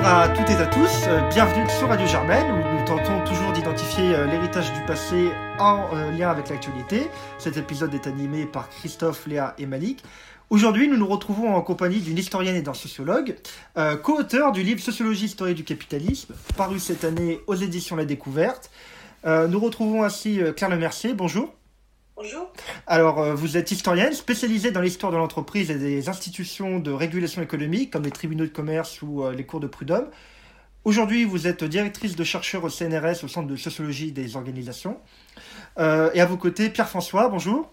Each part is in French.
Bonjour à toutes et à tous, euh, bienvenue sur Radio Germaine où nous tentons toujours d'identifier euh, l'héritage du passé en euh, lien avec l'actualité. Cet épisode est animé par Christophe, Léa et Malik. Aujourd'hui, nous nous retrouvons en compagnie d'une historienne et d'un sociologue, co-auteur du livre Sociologie historique du capitalisme, paru cette année aux éditions La Découverte. nous retrouvons ainsi Claire Lemercier, bonjour. Bonjour. Alors, euh, vous êtes historienne spécialisée dans l'histoire de l'entreprise et des institutions de régulation économique, comme les tribunaux de commerce ou euh, les cours de prud'homme. Aujourd'hui, vous êtes directrice de chercheur au CNRS, au Centre de sociologie des organisations. Euh, et à vos côtés, Pierre-François, bonjour.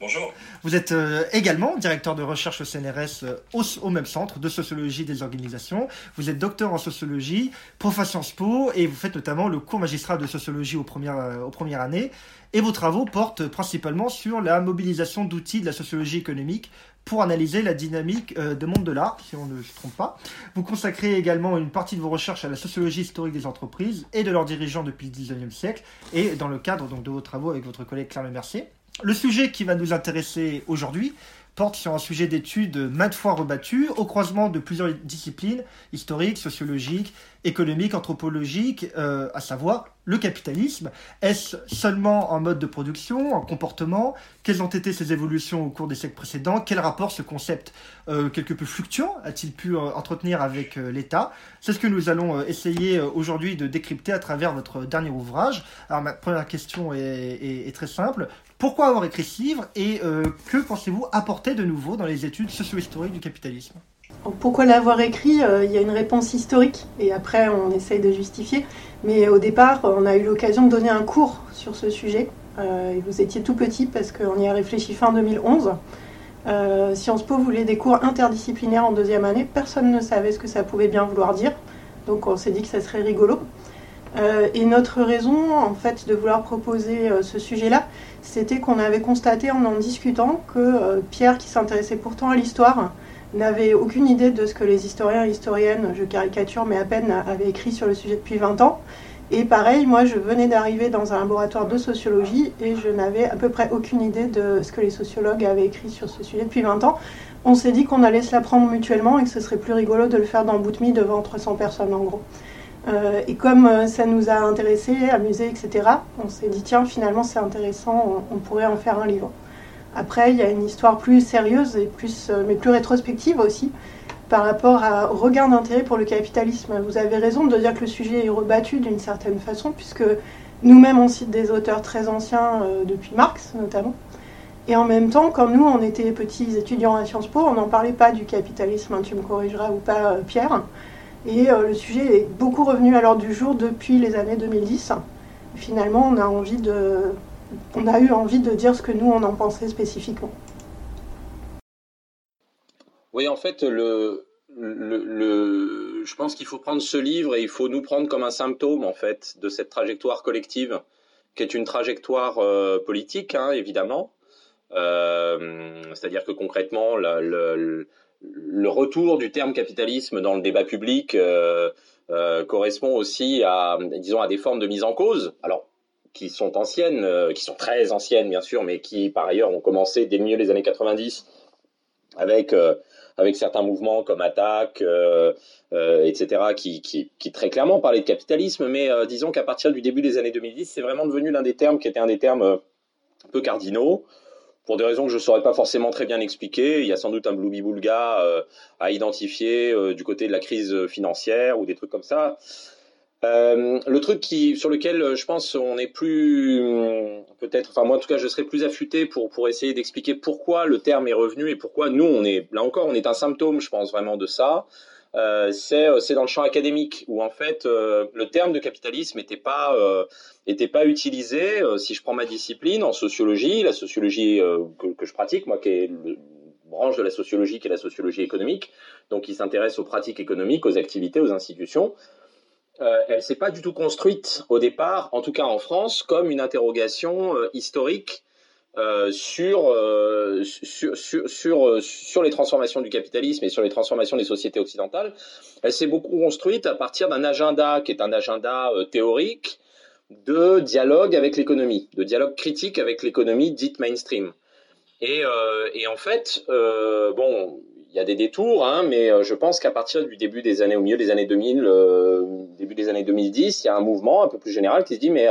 Bonjour. Vous êtes euh, également directeur de recherche au CNRS euh, au, même centre de sociologie des organisations. Vous êtes docteur en sociologie, prof à Sciences Po et vous faites notamment le cours magistral de sociologie aux premières, euh, aux années. Et vos travaux portent principalement sur la mobilisation d'outils de la sociologie économique pour analyser la dynamique de monde de l'art, si on ne se trompe pas. Vous consacrez également une partie de vos recherches à la sociologie historique des entreprises et de leurs dirigeants depuis le 19e siècle, et dans le cadre donc, de vos travaux avec votre collègue Claire Mercier. Le sujet qui va nous intéresser aujourd'hui porte sur un sujet d'étude maintes fois rebattu, au croisement de plusieurs disciplines historiques, sociologiques, économiques, anthropologiques, euh, à savoir le capitalisme. Est-ce seulement en mode de production, en comportement? Quelles ont été ses évolutions au cours des siècles précédents? Quel rapport ce concept euh, quelque peu fluctuant a-t-il pu euh, entretenir avec l'État? C'est ce que nous allons essayer aujourd'hui de décrypter à travers votre dernier ouvrage. Alors ma première question est très simple. Pourquoi avoir écrit ce livre et euh, que pensez-vous apporter de nouveau dans les études socio-historiques du capitalisme? Pourquoi l'avoir écrit? Euh, Il y a une réponse historique et après on essaye de justifier. Mais au départ, on a eu l'occasion de donner un cours sur ce sujet. Euh, vous étiez tout petit parce qu'on y a réfléchi fin 2011. Sciences Po voulait des cours interdisciplinaires en deuxième année. Personne ne savait ce que ça pouvait bien vouloir dire. Donc on s'est dit que ça serait rigolo. Euh, et notre raison, en fait, de vouloir proposer euh, ce sujet-là, c'était qu'on avait constaté en en discutant que euh, Pierre, qui s'intéressait pourtant à l'histoire, n'avait aucune idée de ce que les historiens et historiennes, je caricature, mais à peine, avaient écrit sur le sujet depuis 20 ans. Et pareil, moi, je venais d'arriver dans un laboratoire de sociologie et je n'avais à peu près aucune idée de ce que les sociologues avaient écrit sur ce sujet depuis 20 ans. On s'est dit qu'on allait se l'apprendre mutuellement et que ce serait plus rigolo de le faire dans Boutmi devant 300 personnes, en gros. Euh, et comme euh, ça nous a intéressés, amusés, etc., on s'est dit, tiens, finalement, c'est intéressant, on, pourrait en faire un livre. Après, il y a une histoire plus sérieuse, et plus, euh, mais plus rétrospective aussi, par rapport au regard d'intérêt pour le capitalisme. Vous avez raison de dire que le sujet est rebattu d'une certaine façon, puisque nous-mêmes, on cite des auteurs très anciens, depuis Marx notamment. Et en même temps, quand nous, on était petits étudiants à Sciences Po, on n'en parlait pas du capitalisme, hein, tu me corrigeras ou pas, Pierre. Et euh, le sujet est beaucoup revenu à l'ordre du jour depuis les années 2010. Finalement, on a, envie de, on a eu envie de dire ce que nous, on en pensait spécifiquement. Oui, en fait, le, le, je pense qu'il faut prendre ce livre et il faut nous prendre comme un symptôme, en fait, de cette trajectoire collective, qui est une trajectoire euh, politique, hein, évidemment. Euh, c'est-à-dire que concrètement, le, le retour du terme capitalisme dans le débat public euh, euh, correspond aussi à, disons, à des formes de mise en cause. Alors, qui sont anciennes, euh, qui sont très anciennes bien sûr, mais qui par ailleurs ont commencé dès le milieu des années 90 avec avec certains mouvements comme Attaque, etc., qui, qui, qui, très clairement parlaient de capitalisme. Mais disons qu'à partir du début des années 2010, c'est vraiment devenu l'un des termes qui était un des termes peu cardinaux pour des raisons que je ne saurais pas forcément très bien expliquer. Il y a sans doute un blooby-boulga euh, à identifier euh, du côté de la crise financière ou des trucs comme ça. Euh, le truc qui, sur lequel je pense on est plus, peut-être, enfin moi en tout cas je serais plus affûté pour, pour essayer d'expliquer pourquoi le terme est revenu et pourquoi nous on est, là encore on est un symptôme je pense vraiment de ça. Euh, euh, c'est dans le champ académique où en fait euh, le terme de capitalisme n'était pas était pas utilisé. si je prends ma discipline en sociologie, la sociologie que, je pratique, moi qui est une branche de la sociologie qui est la sociologie économique, donc qui s'intéresse aux pratiques économiques, aux activités, aux institutions. elle s'est pas du tout construite au départ, en tout cas en France, comme une interrogation historique euh, sur, euh, sur, sur, sur, euh, sur, les transformations du capitalisme et sur les transformations des sociétés occidentales, elle s'est beaucoup construite à partir d'un agenda qui est un agenda théorique de dialogue avec l'économie, de dialogue critique avec l'économie dite mainstream. Et, et en fait, bon, il y a des détours, hein, mais je pense qu'à partir du début des années, au milieu des années 2000, début des années 2010, il y a un mouvement un peu plus général qui se dit mais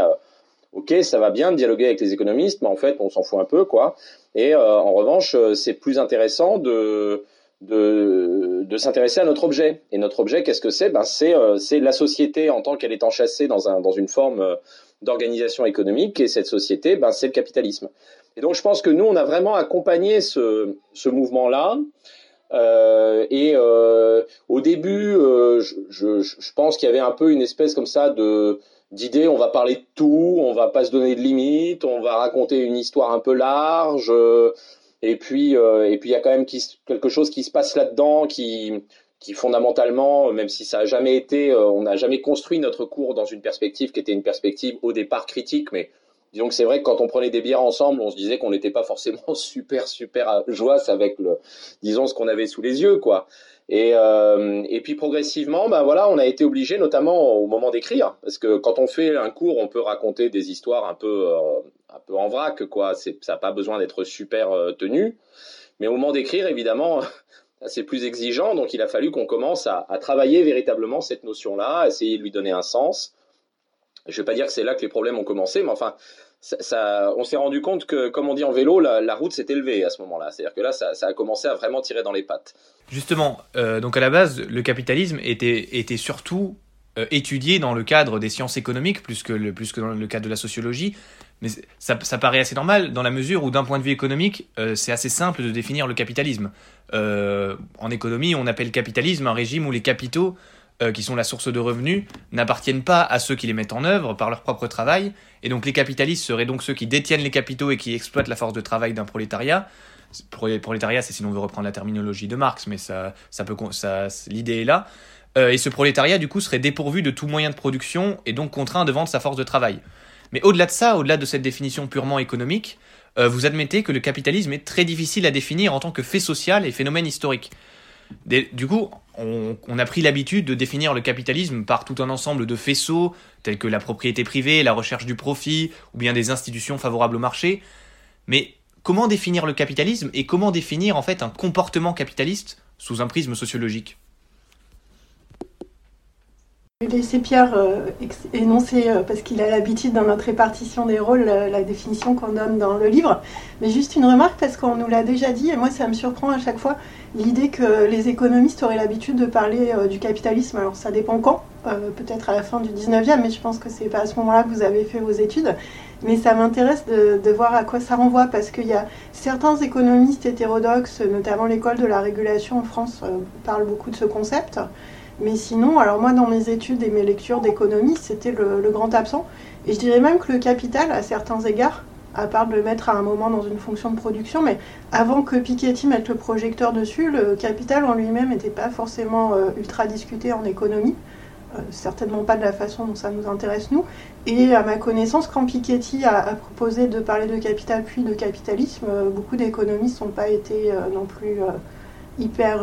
ok, ça va bien de dialoguer avec les économistes, mais en fait, on s'en fout un peu, quoi. Et en revanche, c'est plus intéressant de de, de s'intéresser à notre objet. Et notre objet, qu'est-ce que c'est? Ben, c'est, euh, c'est la société en tant qu'elle est enchâssée dans, un, dans une forme euh, d'organisation économique, et cette société, ben, c'est le capitalisme. Et donc je pense que nous, on a vraiment accompagné ce, ce mouvement-là. Euh, et euh, au début, euh, je, je, pense qu'il y avait un peu une espèce comme ça de d'idée, on va parler de tout, on va pas se donner de limites, on va raconter une histoire un peu large. Et puis, euh, et puis il y a quand même quelque chose qui se passe là-dedans, qui, qui fondamentalement, même si ça a jamais été, euh, on n'a jamais construit notre cours dans une perspective qui était une perspective au départ critique, mais disons que c'est vrai que quand on prenait des bières ensemble, on se disait qu'on n'était pas forcément super super joyeux avec le, disons ce qu'on avait sous les yeux, quoi. Et, euh, et puis progressivement, ben voilà, on a été obligé, notamment au moment d'écrire, parce que quand on fait un cours, on peut raconter des histoires un peu, euh, un peu en vrac, quoi. C'est, ça n'a pas besoin d'être super euh, tenu. Mais au moment d'écrire, évidemment, c'est plus exigeant. Donc il a fallu qu'on commence à, à travailler véritablement cette notion-là, essayer de lui donner un sens. Je ne vais pas dire que c'est là que les problèmes ont commencé, mais enfin, ça, on s'est rendu compte que, comme on dit en vélo, la, route s'est élevée à ce moment-là. C'est-à-dire que là, ça, a commencé à vraiment tirer dans les pattes. Justement, euh, donc à la base, le capitalisme était, surtout euh, étudié dans le cadre des sciences économiques plus que, dans le cadre de la sociologie. Mais ça, ça paraît assez normal dans la mesure où, d'un point de vue économique, euh, c'est assez simple de définir le capitalisme. en économie, on appelle capitalisme un régime où les capitaux euh, qui sont la source de revenus, n'appartiennent pas à ceux qui les mettent en œuvre par leur propre travail, et donc les capitalistes seraient donc ceux qui détiennent les capitaux et qui exploitent la force de travail d'un prolétariat. Prolétariat, c'est si l'on veut reprendre la terminologie de Marx, mais ça, ça peut, l'idée est là. Euh, et ce prolétariat, du coup, serait dépourvu de tout moyen de production et donc contraint de vendre sa force de travail. Mais au-delà de ça, au-delà de cette définition purement économique, euh, vous admettez que le capitalisme est très difficile à définir en tant que fait social et phénomène historique du coup, on, a pris l'habitude de définir le capitalisme par tout un ensemble de faisceaux, tels que la propriété privée, la recherche du profit, ou bien des institutions favorables au marché. Mais comment définir le capitalisme et comment définir en fait un comportement capitaliste sous un prisme sociologique? Laisser Pierre euh, énoncer, euh, parce qu'il a l'habitude dans notre répartition des rôles, la, définition qu'on donne dans le livre. Mais juste une remarque, parce qu'on nous l'a déjà dit, et moi ça me surprend à chaque fois, l'idée que les économistes auraient l'habitude de parler euh, du capitalisme. Alors ça dépend quand, peut-être à la fin du 19e, mais je pense que c'est pas à ce moment-là que vous avez fait vos études. Mais ça m'intéresse de, de, voir à quoi ça renvoie, parce qu'il y a certains économistes hétérodoxes, notamment l'école de la régulation en France, parlent beaucoup de ce concept. Mais sinon, alors moi dans mes études et mes lectures d'économie, c'était le, grand absent. Et je dirais même que le capital, à certains égards, à part de le mettre à un moment dans une fonction de production, mais avant que Piketty mette le projecteur dessus, le capital en lui-même n'était pas forcément euh, ultra discuté en économie. Euh, certainement pas de la façon dont ça nous intéresse nous. Et à ma connaissance, quand Piketty a, proposé de parler de capital puis de capitalisme, euh, beaucoup d'économistes n'ont pas été non plus hyper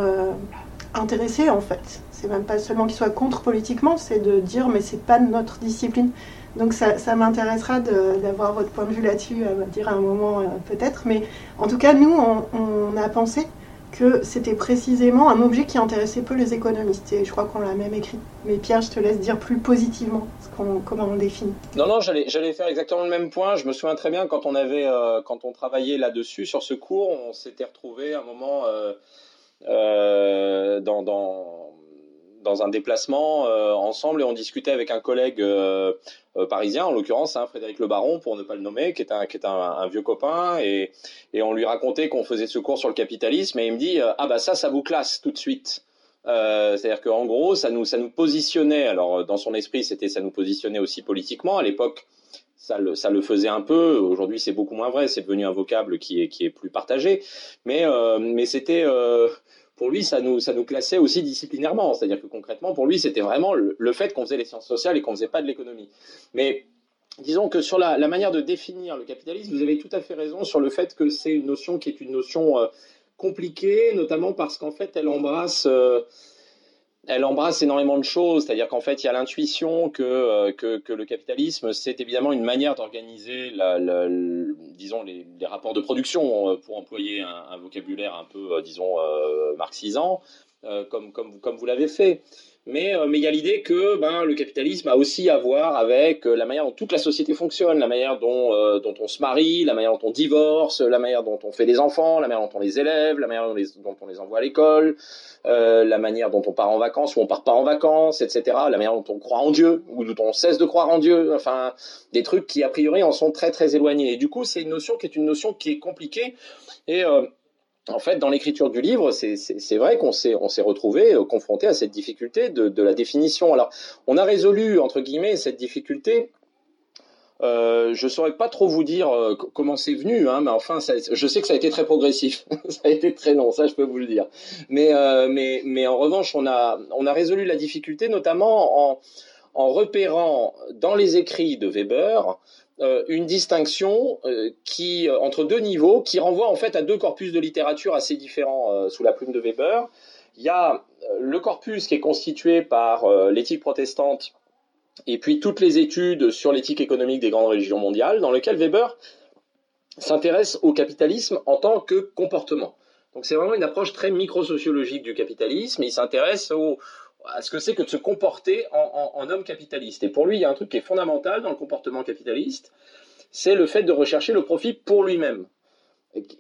intéressés en fait c'est même pas seulement qu'ils soient contre politiquement, c'est de dire mais c'est pas notre discipline. Donc ça, ça m'intéressera d'avoir votre point de vue là-dessus, à dire un moment euh, peut-être. Mais en tout cas, nous, on, a pensé que c'était précisément un objet qui intéressait peu les économistes. Et je crois qu'on l'a même écrit. Mais Pierre, je te laisse dire plus positivement comment on définit. Non, non, j'allais faire exactement le même point. Je me souviens très bien quand on, avait, euh, quand on travaillait là-dessus, sur ce cours, on s'était retrouvé un moment euh, dans dans un déplacement euh, ensemble et on discutait avec un collègue euh, euh, parisien, en l'occurrence hein, Frédéric Le Baron, pour ne pas le nommer, qui est un, qui est un, vieux copain, et, et on lui racontait qu'on faisait ce cours sur le capitalisme, et il me dit ah bah ça, ça vous classe tout de suite. C'est-à-dire qu'en gros, ça nous, ça nous positionnait. Alors dans son esprit, c'était ça nous positionnait aussi politiquement. À l'époque, ça le, ça le faisait un peu. Aujourd'hui, c'est beaucoup moins vrai. C'est devenu un vocable qui est, qui est plus partagé. Mais, mais c'était pour lui, ça nous, ça nous classait aussi disciplinairement. C'est-à-dire que concrètement, pour lui, c'était vraiment le, fait qu'on faisait les sciences sociales et qu'on faisait pas de l'économie. Mais disons que sur la, manière de définir le capitalisme, vous avez tout à fait raison sur le fait que c'est une notion qui est une notion euh, compliquée, notamment parce qu'en fait, elle embrasse, euh, elle embrasse énormément de choses, c'est-à-dire qu'en fait, il y a l'intuition que, euh, le capitalisme, c'est évidemment une manière d'organiser, les, rapports de production, euh, pour employer un, vocabulaire un peu, euh, disons, marxisant, comme, comme vous l'avez fait. Mais, mais il y a l'idée que ben, le capitalisme a aussi à voir avec la manière dont toute la société fonctionne, la manière dont, euh, dont on se marie, la manière dont on divorce, la manière dont on fait des enfants, la manière dont on les élève, la manière dont, dont on les envoie à l'école, euh, la manière dont on part en vacances ou on part pas en vacances, etc. La manière dont on croit en Dieu ou dont on cesse de croire en Dieu. Enfin, des trucs qui a priori en sont très très éloignés. Et du coup, c'est une notion qui est une notion qui est compliquée et euh, en fait, dans l'écriture du livre, c'est vrai qu'on s'est retrouvé euh, confronté à cette difficulté de, la définition. Alors, on a résolu entre guillemets cette difficulté. Euh, je saurais pas trop vous dire euh, comment c'est venu, hein, mais enfin, je sais que ça a été très progressif. ça a été très long, ça je peux vous le dire. Mais euh, en revanche, on a résolu la difficulté notamment en en repérant dans les écrits de Weber euh, une distinction euh, qui euh, entre deux niveaux qui renvoie en fait à deux corpus de littérature assez différents sous la plume de Weber. Il y a le corpus qui est constitué par l'éthique protestante et puis toutes les études sur l'éthique économique des grandes religions mondiales, dans lequel Weber s'intéresse au capitalisme en tant que comportement. Donc c'est vraiment une approche très microsociologique du capitalisme. Il s'intéresse au, à ce que c'est que de se comporter en, homme capitaliste. Et pour lui, il y a un truc qui est fondamental dans le comportement capitaliste, c'est le fait de rechercher le profit pour lui-même,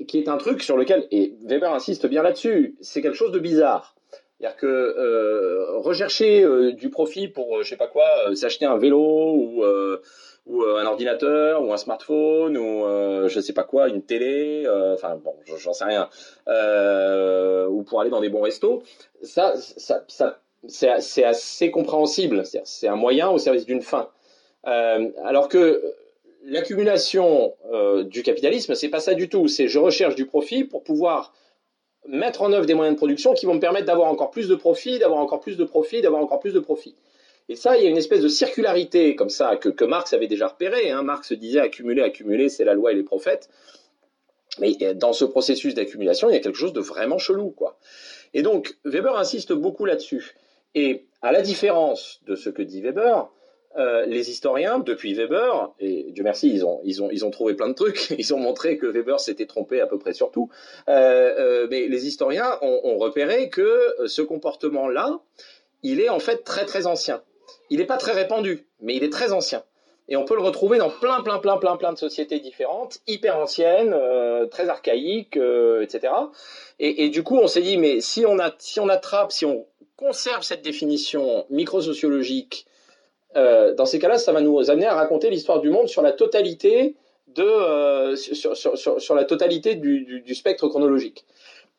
qui est un truc sur lequel, et Weber insiste bien là-dessus, c'est quelque chose de bizarre. C'est-à-dire que euh, rechercher euh, du profit pour, euh, je sais pas quoi, s'acheter un vélo ou, un ordinateur ou un smartphone ou je sais pas quoi, une télé, enfin bon, j'en sais rien, ou pour aller dans des bons restos, ça, ça c'est assez compréhensible. C'est un moyen au service d'une fin. Euh, alors que l'accumulation euh, du capitalisme, c'est pas ça du tout. C'est je recherche du profit pour pouvoir mettre en œuvre des moyens de production qui vont me permettre d'avoir encore plus de profit, d'avoir encore plus de profit, d'avoir encore plus de profit. Et ça, il y a une espèce de circularité comme ça que, Marx avait déjà repéré. Hein. Marx disait accumuler, accumuler, c'est la loi et les prophètes. Mais dans ce processus d'accumulation, il y a quelque chose de vraiment chelou, quoi. Et donc, Weber insiste beaucoup là-dessus. Et à la différence de ce que dit Weber, euh, les historiens, depuis Weber, et Dieu merci, ils ont, ils, ont, ils ont trouvé plein de trucs, ils ont montré que Weber s'était trompé à peu près sur tout, euh, euh, mais les historiens ont, repéré que ce comportement-là, il est en fait très très ancien. Il n'est pas très répandu, mais il est très ancien. Et on peut le retrouver dans plein, plein, plein, plein, plein de sociétés différentes, hyper anciennes, très archaïques, etc. Et, et, du coup, on s'est dit, mais si on, a, si on attrape, si on conserve cette définition microsociologique, euh, dans ces cas-là, ça va nous amener à raconter l'histoire du monde sur la totalité de, euh, sur, sur, sur, la totalité du, du, spectre chronologique.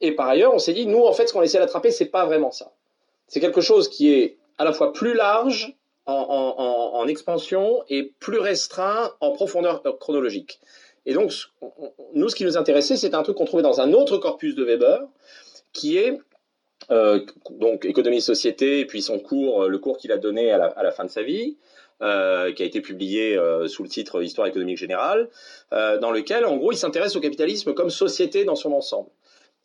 Et par ailleurs, on s'est dit, nous, en fait, ce qu'on essaie d'attraper, c'est pas vraiment ça. C'est quelque chose qui est à la fois plus large en, en expansion et plus restreint en profondeur chronologique. Et donc, nous, ce qui nous intéressait, c'est un truc qu'on trouvait dans un autre corpus de Weber, qui est euh, donc économie et société, et puis son cours, euh, le cours qu'il a donné à la, fin de sa vie, euh, qui a été publié sous le titre Histoire économique générale, dans lequel, en gros, il s'intéresse au capitalisme comme société dans son ensemble.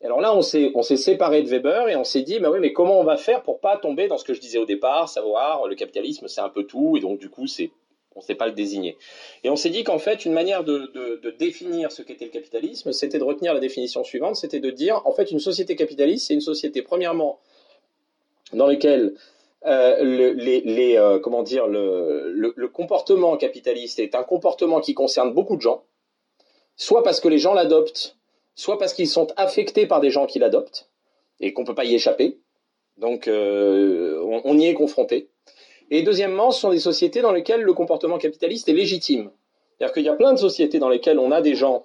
Alors là, on s'est on s'est séparé de Weber et on s'est dit, bah oui, mais comment on va faire pour pas tomber dans ce que je disais au départ, savoir le capitalisme, c'est un peu tout, et donc du coup, c'est on ne sait pas le désigner. Et on s'est dit qu'en fait, une manière de, définir ce qu'était le capitalisme, c'était de retenir la définition suivante, c'était de dire, en fait, une société capitaliste, c'est une société, premièrement, dans laquelle euh, le, euh, comment dire, le, comportement capitaliste est un comportement qui concerne beaucoup de gens, soit parce que les gens l'adoptent, soit parce qu'ils sont affectés par des gens qui l'adoptent, et qu'on ne peut pas y échapper. Donc, euh, on y est confronté. Et deuxièmement, ce sont des sociétés dans lesquelles le comportement capitaliste est légitime. C'est-à-dire qu'il y a plein de sociétés dans lesquelles on a des gens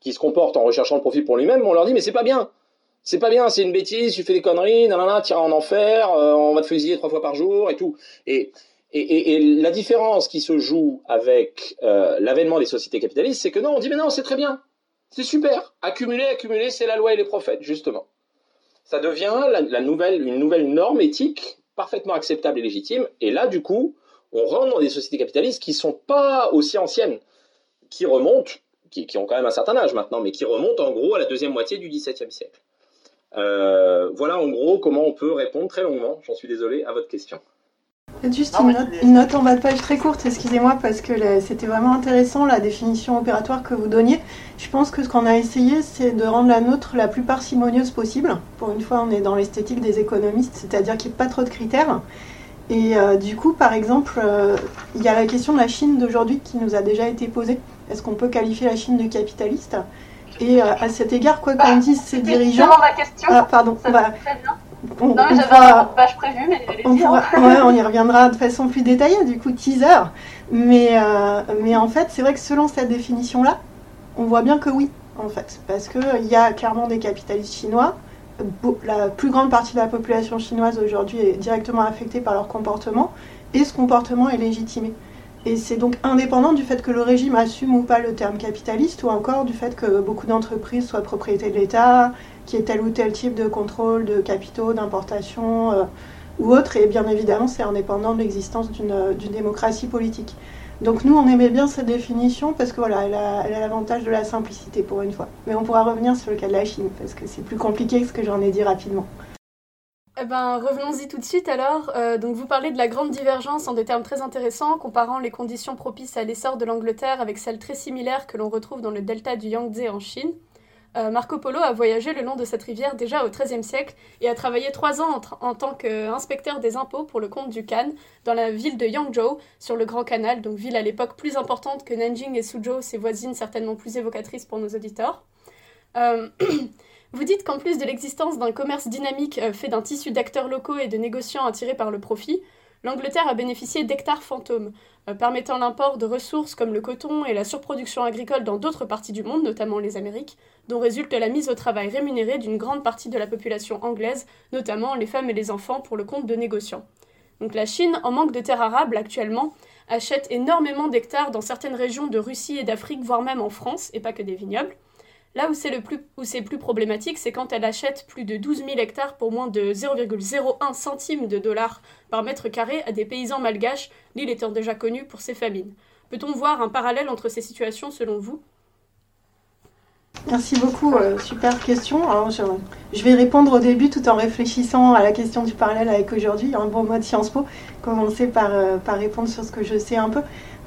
qui se comportent en recherchant le profit pour lui-même, on leur dit mais c'est pas bien. C'est pas bien, c'est une bêtise, tu fais des conneries, nanana, tu iras en enfer, euh, on va te fusiller trois fois par jour et tout. Et, la différence qui se joue avec euh, l'avènement des sociétés capitalistes, c'est que non, on dit mais non, c'est très bien, c'est super, accumuler, accumuler, c'est la loi et les prophètes, justement. Ça devient la nouvelle, une nouvelle norme éthique parfaitement acceptable et légitime. Et là, du coup, on rentre dans des sociétés capitalistes qui sont pas aussi anciennes, qui remontent, qui, qui, ont quand même un certain âge maintenant, mais qui remontent en gros à la deuxième moitié du XVIIe siècle. voilà en gros comment on peut répondre très longuement, j'en suis désolé, à votre question. Juste une note, en bas de page très courte, excusez-moi, parce que c'était vraiment intéressant la définition opératoire que vous donniez. Je pense que ce qu'on a essayé, c'est de rendre la nôtre la plus parcimonieuse possible. Pour une fois, on est dans l'esthétique des économistes, c'est-à-dire qu'il n'y ait pas trop de critères. Et euh, du coup, par exemple, euh, il y a la question de la Chine d'aujourd'hui qui nous a déjà été posée. Est-ce qu'on peut qualifier la Chine de capitaliste? Et euh, à cet égard, quoi qu'on bah, dise ces dirigeants. ma question. Ah, pardon. Ça bah, non, mais j'avais un page prévu, mais on, ouais, on y reviendra de façon plus détaillée, du coup, teaser. Mais, euh, mais en fait, c'est vrai que selon cette définition-là, on voit bien que oui, en fait. Parce qu'il y a clairement des capitalistes chinois. La plus grande partie de la population chinoise aujourd'hui est directement affectée par leur comportement, et ce comportement est légitimé. Et c'est donc indépendant du fait que le régime assume ou pas le terme capitaliste, ou encore du fait que beaucoup d'entreprises soient propriété de l'État, qu'il y ait tel ou tel type de contrôle de capitaux, d'importation euh, ou autre. Et bien évidemment, c'est indépendant de l'existence d'une démocratie politique. Donc nous, on aimait bien cette définition parce que voilà, elle a l'avantage de la simplicité pour une fois. Mais on pourra revenir sur le cas de la Chine parce que c'est plus compliqué que ce que j'en ai dit rapidement. Eh ben, revenons-y tout de suite alors. Euh, donc, vous parlez de la grande divergence en des termes très intéressants, comparant les conditions propices à l'essor de l'Angleterre avec celles très similaires que l'on retrouve dans le delta du Yangtze en Chine. Euh, Marco Polo a voyagé le long de cette rivière déjà au XIIIe siècle et a travaillé trois ans en, tant qu'inspecteur des impôts pour le compte du Khan dans la ville de Yangzhou sur le Grand Canal, donc ville à l'époque plus importante que Nanjing et Suzhou, ses voisines certainement plus évocatrices pour nos auditeurs. Euh, Vous dites qu'en plus de l'existence d'un commerce dynamique euh, fait d'un tissu d'acteurs locaux et de négociants attirés par le profit, l'Angleterre a bénéficié d'hectares fantômes, euh, permettant l'import de ressources comme le coton et la surproduction agricole dans d'autres parties du monde, notamment les Amériques, dont résulte la mise au travail rémunérée d'une grande partie de la population anglaise, notamment les femmes et les enfants pour le compte de négociants. Donc la Chine, en manque de terres arables actuellement, achète énormément d'hectares dans certaines régions de Russie et d'Afrique, voire même en France, et pas que des vignobles. Là où c'est le plus, où c'est plus problématique, c'est quand elle achète plus de 12 000 hectares pour moins de 0,01 centime de dollars par mètre carré à des paysans malgaches, l'île étant déjà connue pour ses famines. Peut-on voir un parallèle entre ces situations selon vous? Merci beaucoup, euh, super question. je, vais répondre au début tout en réfléchissant à la question du parallèle avec aujourd'hui, un bon mode Sciences Po, commencer par, euh, par répondre sur ce que je sais un peu.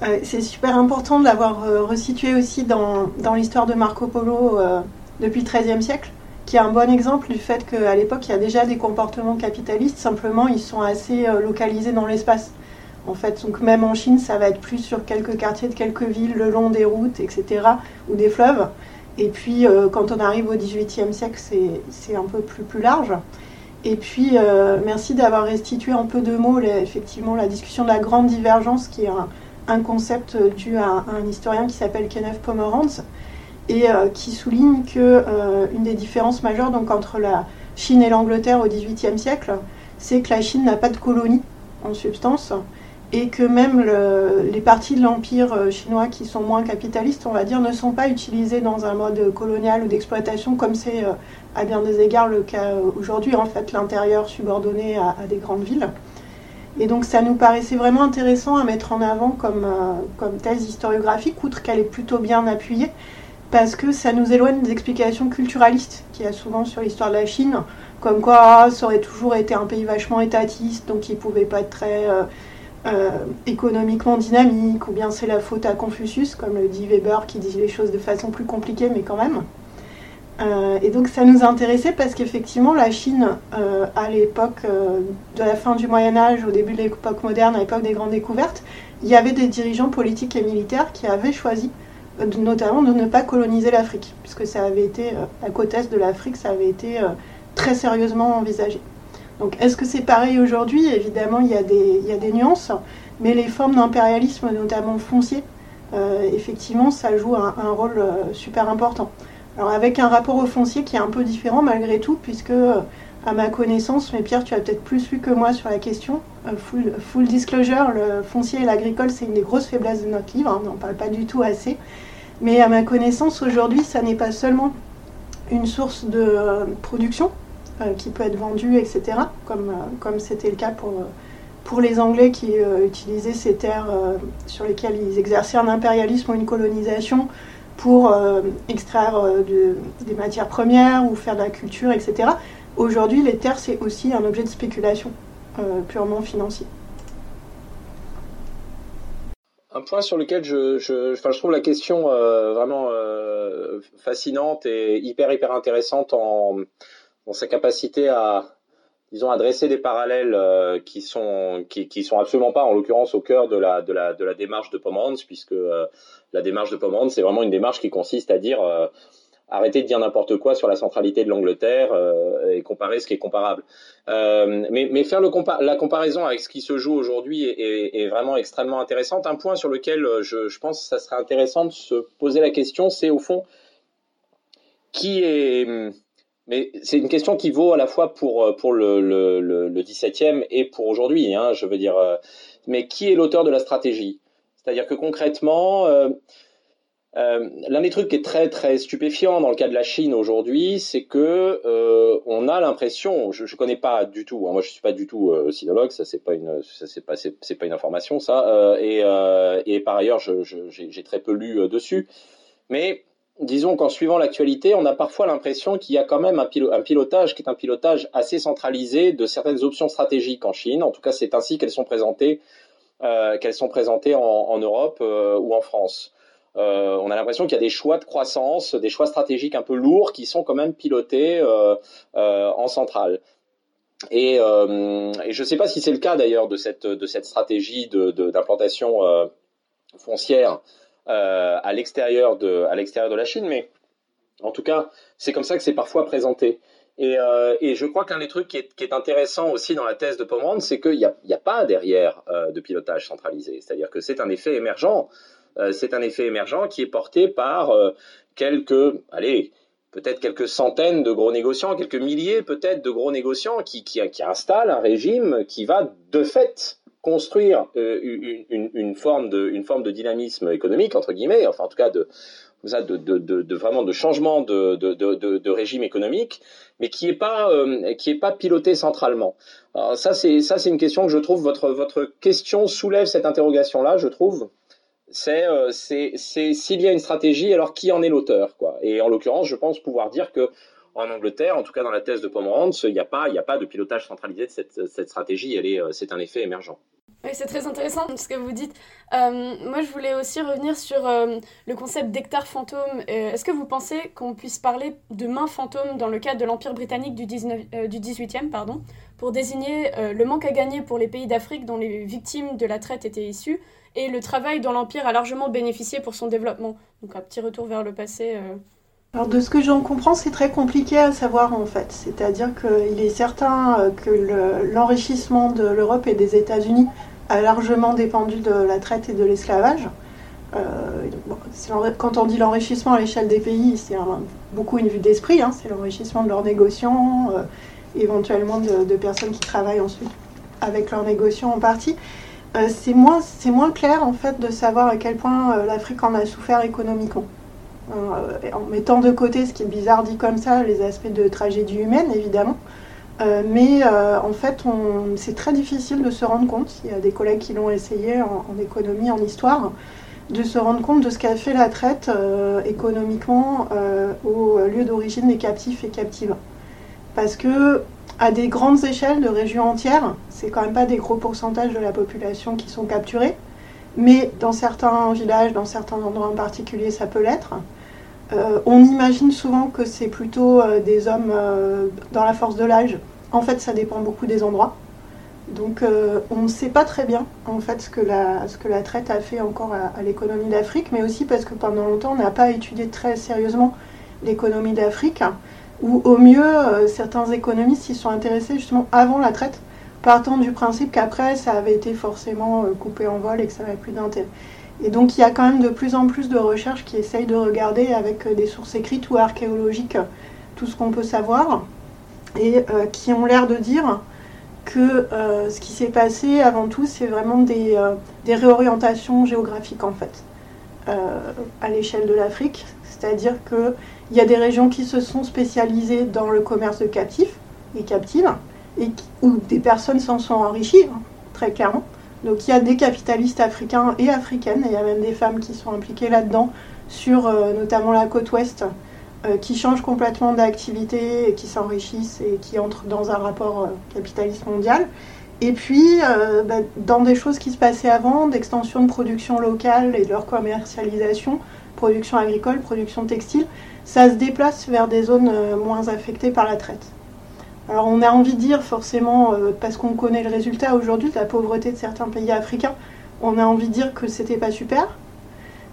Euh, c'est super important de l'avoir resitué aussi dans, dans l'histoire de Marco Polo depuis le XIIIe siècle, qui est un bon exemple du fait qu'à l'époque, il y a déjà des comportements capitalistes, simplement ils sont assez localisés dans l'espace. En fait, donc même en Chine, ça va être plus sur quelques quartiers de quelques villes, le long des routes, etc., ou des fleuves. Et puis, quand on arrive au XVIIIe siècle, c'est un peu plus, plus large. Et puis, merci d'avoir restitué en peu de mots, effectivement, la discussion de la grande divergence, qui est un, un concept dû à un historien qui s'appelle Kenneth Pomeranz et euh, qui souligne que euh, une des différences majeures donc entre la Chine et l'Angleterre au XVIIIe siècle, c'est que la Chine n'a pas de colonie en substance et que même les parties de l'empire euh, chinois qui sont moins capitalistes, on va dire, ne sont pas utilisées dans un mode colonial ou d'exploitation comme c'est à bien des égards le cas aujourd'hui, en fait, l'intérieur subordonné à des grandes villes. Et donc ça nous paraissait vraiment intéressant à mettre en avant comme, comme thèse historiographique, outre qu'elle est plutôt bien appuyée, parce que ça nous éloigne des explications culturalistes qu'il y a souvent sur l'histoire de la Chine, comme quoi ça aurait toujours été un pays vachement étatiste, donc il ne pouvait pas être très euh, euh, économiquement dynamique, ou bien c'est la faute à Confucius, comme le dit Weber, qui dit les choses de façon plus compliquée, mais quand même. Euh, et donc ça nous intéressait parce qu'effectivement la Chine, à l'époque de la fin du Moyen Âge, au début de l'époque moderne, à l'époque des grandes découvertes, il y avait des dirigeants politiques et militaires qui avaient choisi notamment de ne pas coloniser l'Afrique, puisque ça avait été, la côte est de l'Afrique, ça avait été très sérieusement envisagé. Donc est-ce que c'est pareil aujourd'hui? Évidemment, il y, a des, nuances, mais les formes d'impérialisme, notamment foncier, effectivement, ça joue un rôle super important. Alors avec un rapport au foncier qui est un peu différent malgré tout, puisque euh, à ma connaissance, mais Pierre, tu as peut-être plus lu que moi sur la question. Euh, full, disclosure, le foncier et l'agricole, c'est une des grosses faiblesses de notre livre, hein, on n'en parle pas du tout assez. Mais à ma connaissance, aujourd'hui, ça n'est pas seulement une source de euh, production qui peut être vendue, etc., comme comme c'était le cas pour, pour les Anglais qui utilisaient ces terres sur lesquelles ils exerçaient un impérialisme ou une colonisation pour extraire des matières premières ou faire de la culture, etc. Aujourd'hui, les terres, c'est aussi un objet de spéculation purement financier. Un point sur lequel je, je, enfin, je trouve la question euh, vraiment euh, fascinante et hyper hyper intéressante en, dans sa capacité à disons à dresser des parallèles euh, qui sont qui, qui sont absolument pas en l'occurrence au cœur de la de la de la démarche de Pomerantz puisque la démarche de Pomerantz c'est vraiment une démarche qui consiste à dire arrêter de dire n'importe quoi sur la centralité de l'Angleterre euh, et comparer ce qui est comparable. Euh, mais, faire la comparaison avec ce qui se joue aujourd'hui est, vraiment extrêmement intéressante. Un point sur lequel euh, je, pense que ça serait intéressant de se poser la question, c'est au fond qui est... Mais c'est une question qui vaut à la fois pour, le, le, le, le 17e et pour aujourd'hui, hein, je veux dire. Mais qui est l'auteur de la stratégie? C'est-à-dire que concrètement, L'un des trucs qui est très très stupéfiant dans le cas de la Chine aujourd'hui, c'est que euh, on a l'impression, je, je connais pas du tout, hein, moi je suis pas du tout euh, sinologue, ça c'est pas une, information ça, euh, et, euh, par ailleurs j'ai très peu lu euh, dessus, mais disons qu'en suivant l'actualité, on a parfois l'impression qu'il y a quand même un, pilotage qui est un pilotage assez centralisé de certaines options stratégiques en Chine. En tout cas, c'est ainsi qu'elles sont présentées, qu'elles sont présentées en, en Europe ou en France. Euh, on a l'impression qu'il y a des choix de croissance, des choix stratégiques un peu lourds qui sont quand même pilotés euh, euh, en centrale. Et, je ne sais pas si c'est le cas d'ailleurs de cette, stratégie d'implantation foncière à l'extérieur de, la Chine, mais en tout cas, c'est comme ça que c'est parfois présenté. Et, je crois qu'un des trucs qui est, intéressant aussi dans la thèse de Pomerantz, c'est qu'il n'y a, pas derrière de pilotage centralisé. C'est-à-dire que c'est un effet émergent. Euh, c'est un effet émergent qui est porté par euh, quelques, allez, peut-être quelques centaines de gros négociants, quelques milliers peut-être de gros négociants qui, qui, installent un régime qui va de fait construire euh, une, forme de, une forme de dynamisme économique, entre guillemets, enfin en tout cas de, de, de, vraiment de changement de, de, régime économique, mais qui est pas pas piloté centralement. Alors ça c'est une question que je trouve votre votre question soulève cette interrogation là, je trouve euh, c'est s'il y a une stratégie, alors qui en est l'auteur. Et en l'occurrence, je pense pouvoir dire que en Angleterre, en tout cas dans la thèse de Pomerantz, il n'y a pas a pas de pilotage centralisé de cette, stratégie. Euh, c'est un effet émergent. Oui, c'est très intéressant ce que vous dites. Euh, moi, je voulais aussi revenir sur le concept d'hectare fantôme. Est-ce que vous pensez qu'on puisse parler de main fantôme dans le cadre de l'Empire britannique du, 19, du 18e pardon, pour désigner le manque à gagner pour les pays d'Afrique dont les victimes de la traite étaient issues et le travail dont l'Empire a largement bénéficié pour son développement. Donc un petit retour vers le passé. Euh. Alors de ce que j'en comprends, c'est très compliqué à savoir en fait. C'est-à-dire qu'il est certain euh, que l'enrichissement de l'Europe et des États-Unis a largement dépendu de la traite et de l'esclavage. Euh, quand on dit l'enrichissement à l'échelle des pays, c'est beaucoup une vue d'esprit, hein. c'est l'enrichissement de leurs négociants, éventuellement de, personnes qui travaillent ensuite avec leurs négociants en partie. Euh, c'est moins, moins clair en fait de savoir à quel point euh, l'Afrique en a souffert économiquement. Euh, en mettant de côté ce qui est bizarre dit comme ça, les aspects de tragédie humaine évidemment. mais en fait, c'est très difficile de se rendre compte, il y a des collègues qui l'ont essayé en, en, économie, en histoire, de se rendre compte de ce qu'a fait la traite économiquement au lieu d'origine des captifs et captives. Parce que à des grandes échelles de régions entières. C'est quand même pas des gros pourcentages de la population qui sont capturés, mais dans certains villages, dans certains endroits en particulier, ça peut l'être. Euh, on imagine souvent que c'est plutôt euh, des hommes euh, dans la force de l'âge. En fait, ça dépend beaucoup des endroits. Donc, on ne sait pas très bien en fait ce que la, ce que la traite a fait encore à, à l'économie d'Afrique, mais aussi parce que pendant longtemps, on n'a pas étudié très sérieusement l'économie d'Afrique ou au mieux, euh, certains économistes s'y sont intéressés justement avant la traite, partant du principe qu'après, ça avait été forcément euh, coupé en vol et que ça n'avait plus d'intérêt. Et donc, il y a quand même de plus en plus de recherches qui essayent de regarder avec euh, des sources écrites ou archéologiques tout ce qu'on peut savoir, et qui ont l'air de dire que ce qui s'est passé avant tout, c'est vraiment des, des, réorientations géographiques en fait, à l'échelle de l'Afrique. C'est-à-dire que il y a des régions qui se sont spécialisées dans le commerce de captifs et captives, et où des personnes s'en sont enrichies, hein, très clairement. Donc il y a des capitalistes africains et africaines, et il y a même des femmes qui sont impliquées là-dedans sur notamment la côte ouest, qui changent complètement d'activité et qui s'enrichissent et qui entrent dans un rapport capitaliste mondial. Et puis, bah, dans des choses qui se passaient avant, d'extension de production locale et de leur commercialisation, production agricole, production textile, ça se déplace vers des zones moins affectées par la traite. Alors on a envie de dire forcément, euh, parce qu'on connaît le résultat aujourd'hui de la pauvreté de certains pays africains, on a envie de dire que c'était pas super.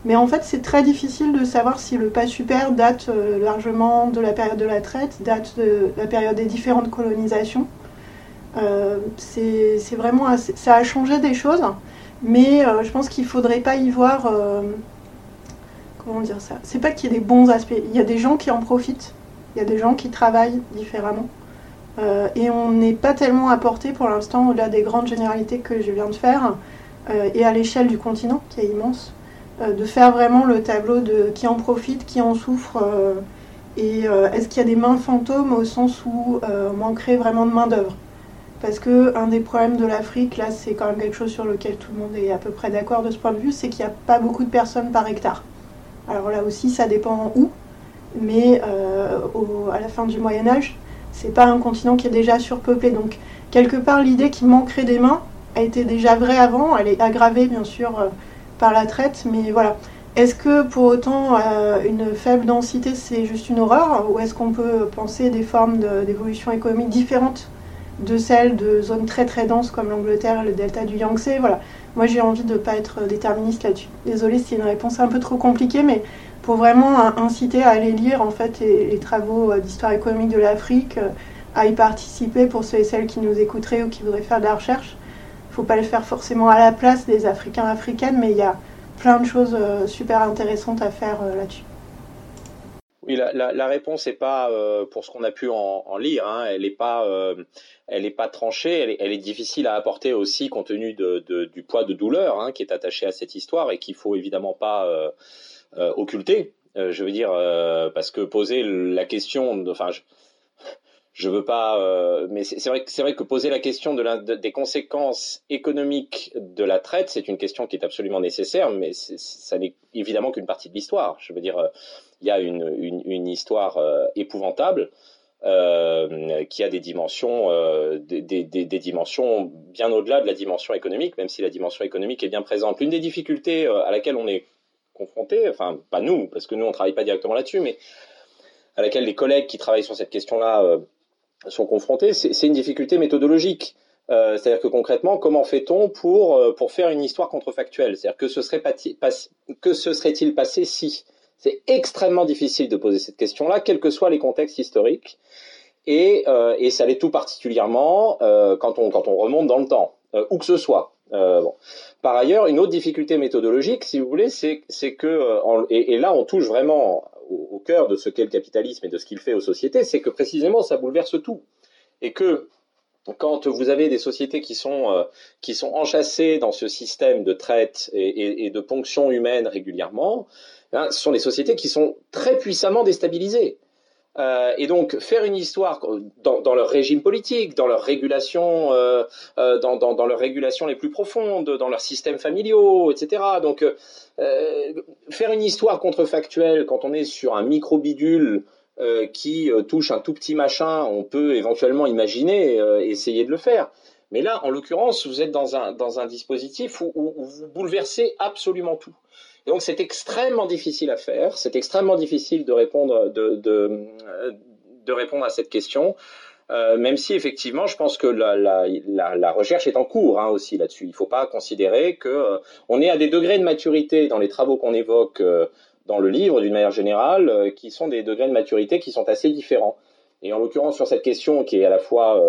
Mais en fait, c'est très difficile de savoir si le pas super date euh, largement de la période de la traite, date de la période des différentes colonisations. Euh, c'est vraiment ça a changé des choses, mais je pense qu'il faudrait pas y voir. Dire ça C'est pas qu'il y ait des bons aspects. Il y a des gens qui en profitent. Il y a des gens qui travaillent différemment. Euh, et on n'est pas tellement apporté pour l'instant, au-delà des grandes généralités que je viens de faire, euh, et à l'échelle du continent, qui est immense, euh, de faire vraiment le tableau de qui en profite, qui en souffre, et est-ce qu'il y a des mains fantômes au sens où on manquerait vraiment de main-d'œuvre? Parce que un des problèmes de l'Afrique, là, c'est quand même quelque chose sur lequel tout le monde est à peu près d'accord de ce point de vue, c'est qu'il n'y a pas beaucoup de personnes par hectare. Alors là aussi, ça dépend où, mais à la fin du Moyen Âge, c'est pas un continent qui est déjà surpeuplé. Donc, quelque part, l'idée qu'il manquerait des mains a été déjà vraie avant. Elle est aggravée, bien sûr, euh, par la traite. Mais voilà. Est-ce que pour autant euh, une faible densité c'est juste une horreur ou est-ce qu'on peut penser des formes d'évolution économique différentes? De celles de zones très très denses comme l'Angleterre et le delta du Yangtze Voilà. Moi j'ai envie de ne pas être déterministe là-dessus. Désolée c'est une réponse un peu trop compliquée mais pour vraiment inciter à aller lire en fait les, travaux euh, d'histoire économique de l'Afrique, euh, à y participer pour ceux et celles qui nous écouteraient ou qui voudraient faire de la recherche. Il ne faut pas le faire forcément à la place des Africains africaines, mais il y a plein de choses euh, super intéressantes à faire là-dessus. Oui, la, réponse n'est pas pour ce qu'on a pu en, lire. Hein, elle n'est pas, elle est pas tranchée. Elle est, difficile à apporter aussi compte tenu du poids de douleur hein, qui est attaché à cette histoire et qu'il faut évidemment pas euh, occulté. Euh, je veux dire, euh, parce que poser la question, enfin, je, je veux pas, mais c'est vrai, que poser la question de, des conséquences économiques de la traite, c'est une question qui est absolument nécessaire, mais ça n'est évidemment qu'une partie de l'histoire. Je veux dire, il y a une, histoire épouvantable qui a des dimensions, des, des, dimensions bien au-delà de la dimension économique, même si la dimension économique est bien présente. L'une des difficultés à laquelle on est confrontés, enfin pas nous, parce que nous on travaille pas directement là-dessus, mais à laquelle les collègues qui travaillent sur cette question-là euh, sont confrontés, c'est une difficulté méthodologique. Euh, c'est-à-dire que concrètement, comment fait-on pour, euh, pour faire une histoire contrefactuelle? C'est-à-dire que ce serait que se serait-il passé si? C'est extrêmement difficile de poser cette question-là, quels que soient les contextes historiques, et, et ça l'est tout particulièrement quand, on, quand on remonte dans le temps, où que ce soit. Euh, bon. Par ailleurs, une autre difficulté méthodologique, si vous voulez, c'est que, euh, et, là on touche vraiment au, cœur de ce qu'est le capitalisme et de ce qu'il fait aux sociétés, c'est que précisément ça bouleverse tout. Et que quand vous avez des sociétés qui sont, euh, qui sont enchâssées dans ce système de traite et, de ponction humaine régulièrement, hein, ce sont des sociétés qui sont très puissamment déstabilisées. Euh, et donc faire une histoire dans, leur régime politique, dans leur régulation, euh, euh, dans, dans, leur régulation les plus profondes, dans leurs systèmes familiaux, etc. Donc faire une histoire contrefactuelle quand on est sur un micro bidule qui touche un tout petit machin, on peut éventuellement imaginer essayer de le faire. Mais là, en l'occurrence, vous êtes dans un, dans un dispositif où vous bouleversez absolument tout donc c'est extrêmement difficile à faire, c'est extrêmement difficile de répondre, de, de, répondre à cette question. Euh, même si effectivement, je pense que la, la, la, recherche est en cours hein, aussi là-dessus. Il ne faut pas considérer que euh, on est à des degrés de maturité dans les travaux qu'on évoque euh, dans le livre, d'une manière générale, euh, qui sont des degrés de maturité qui sont assez différents. Et en l'occurrence sur cette question qui est à la fois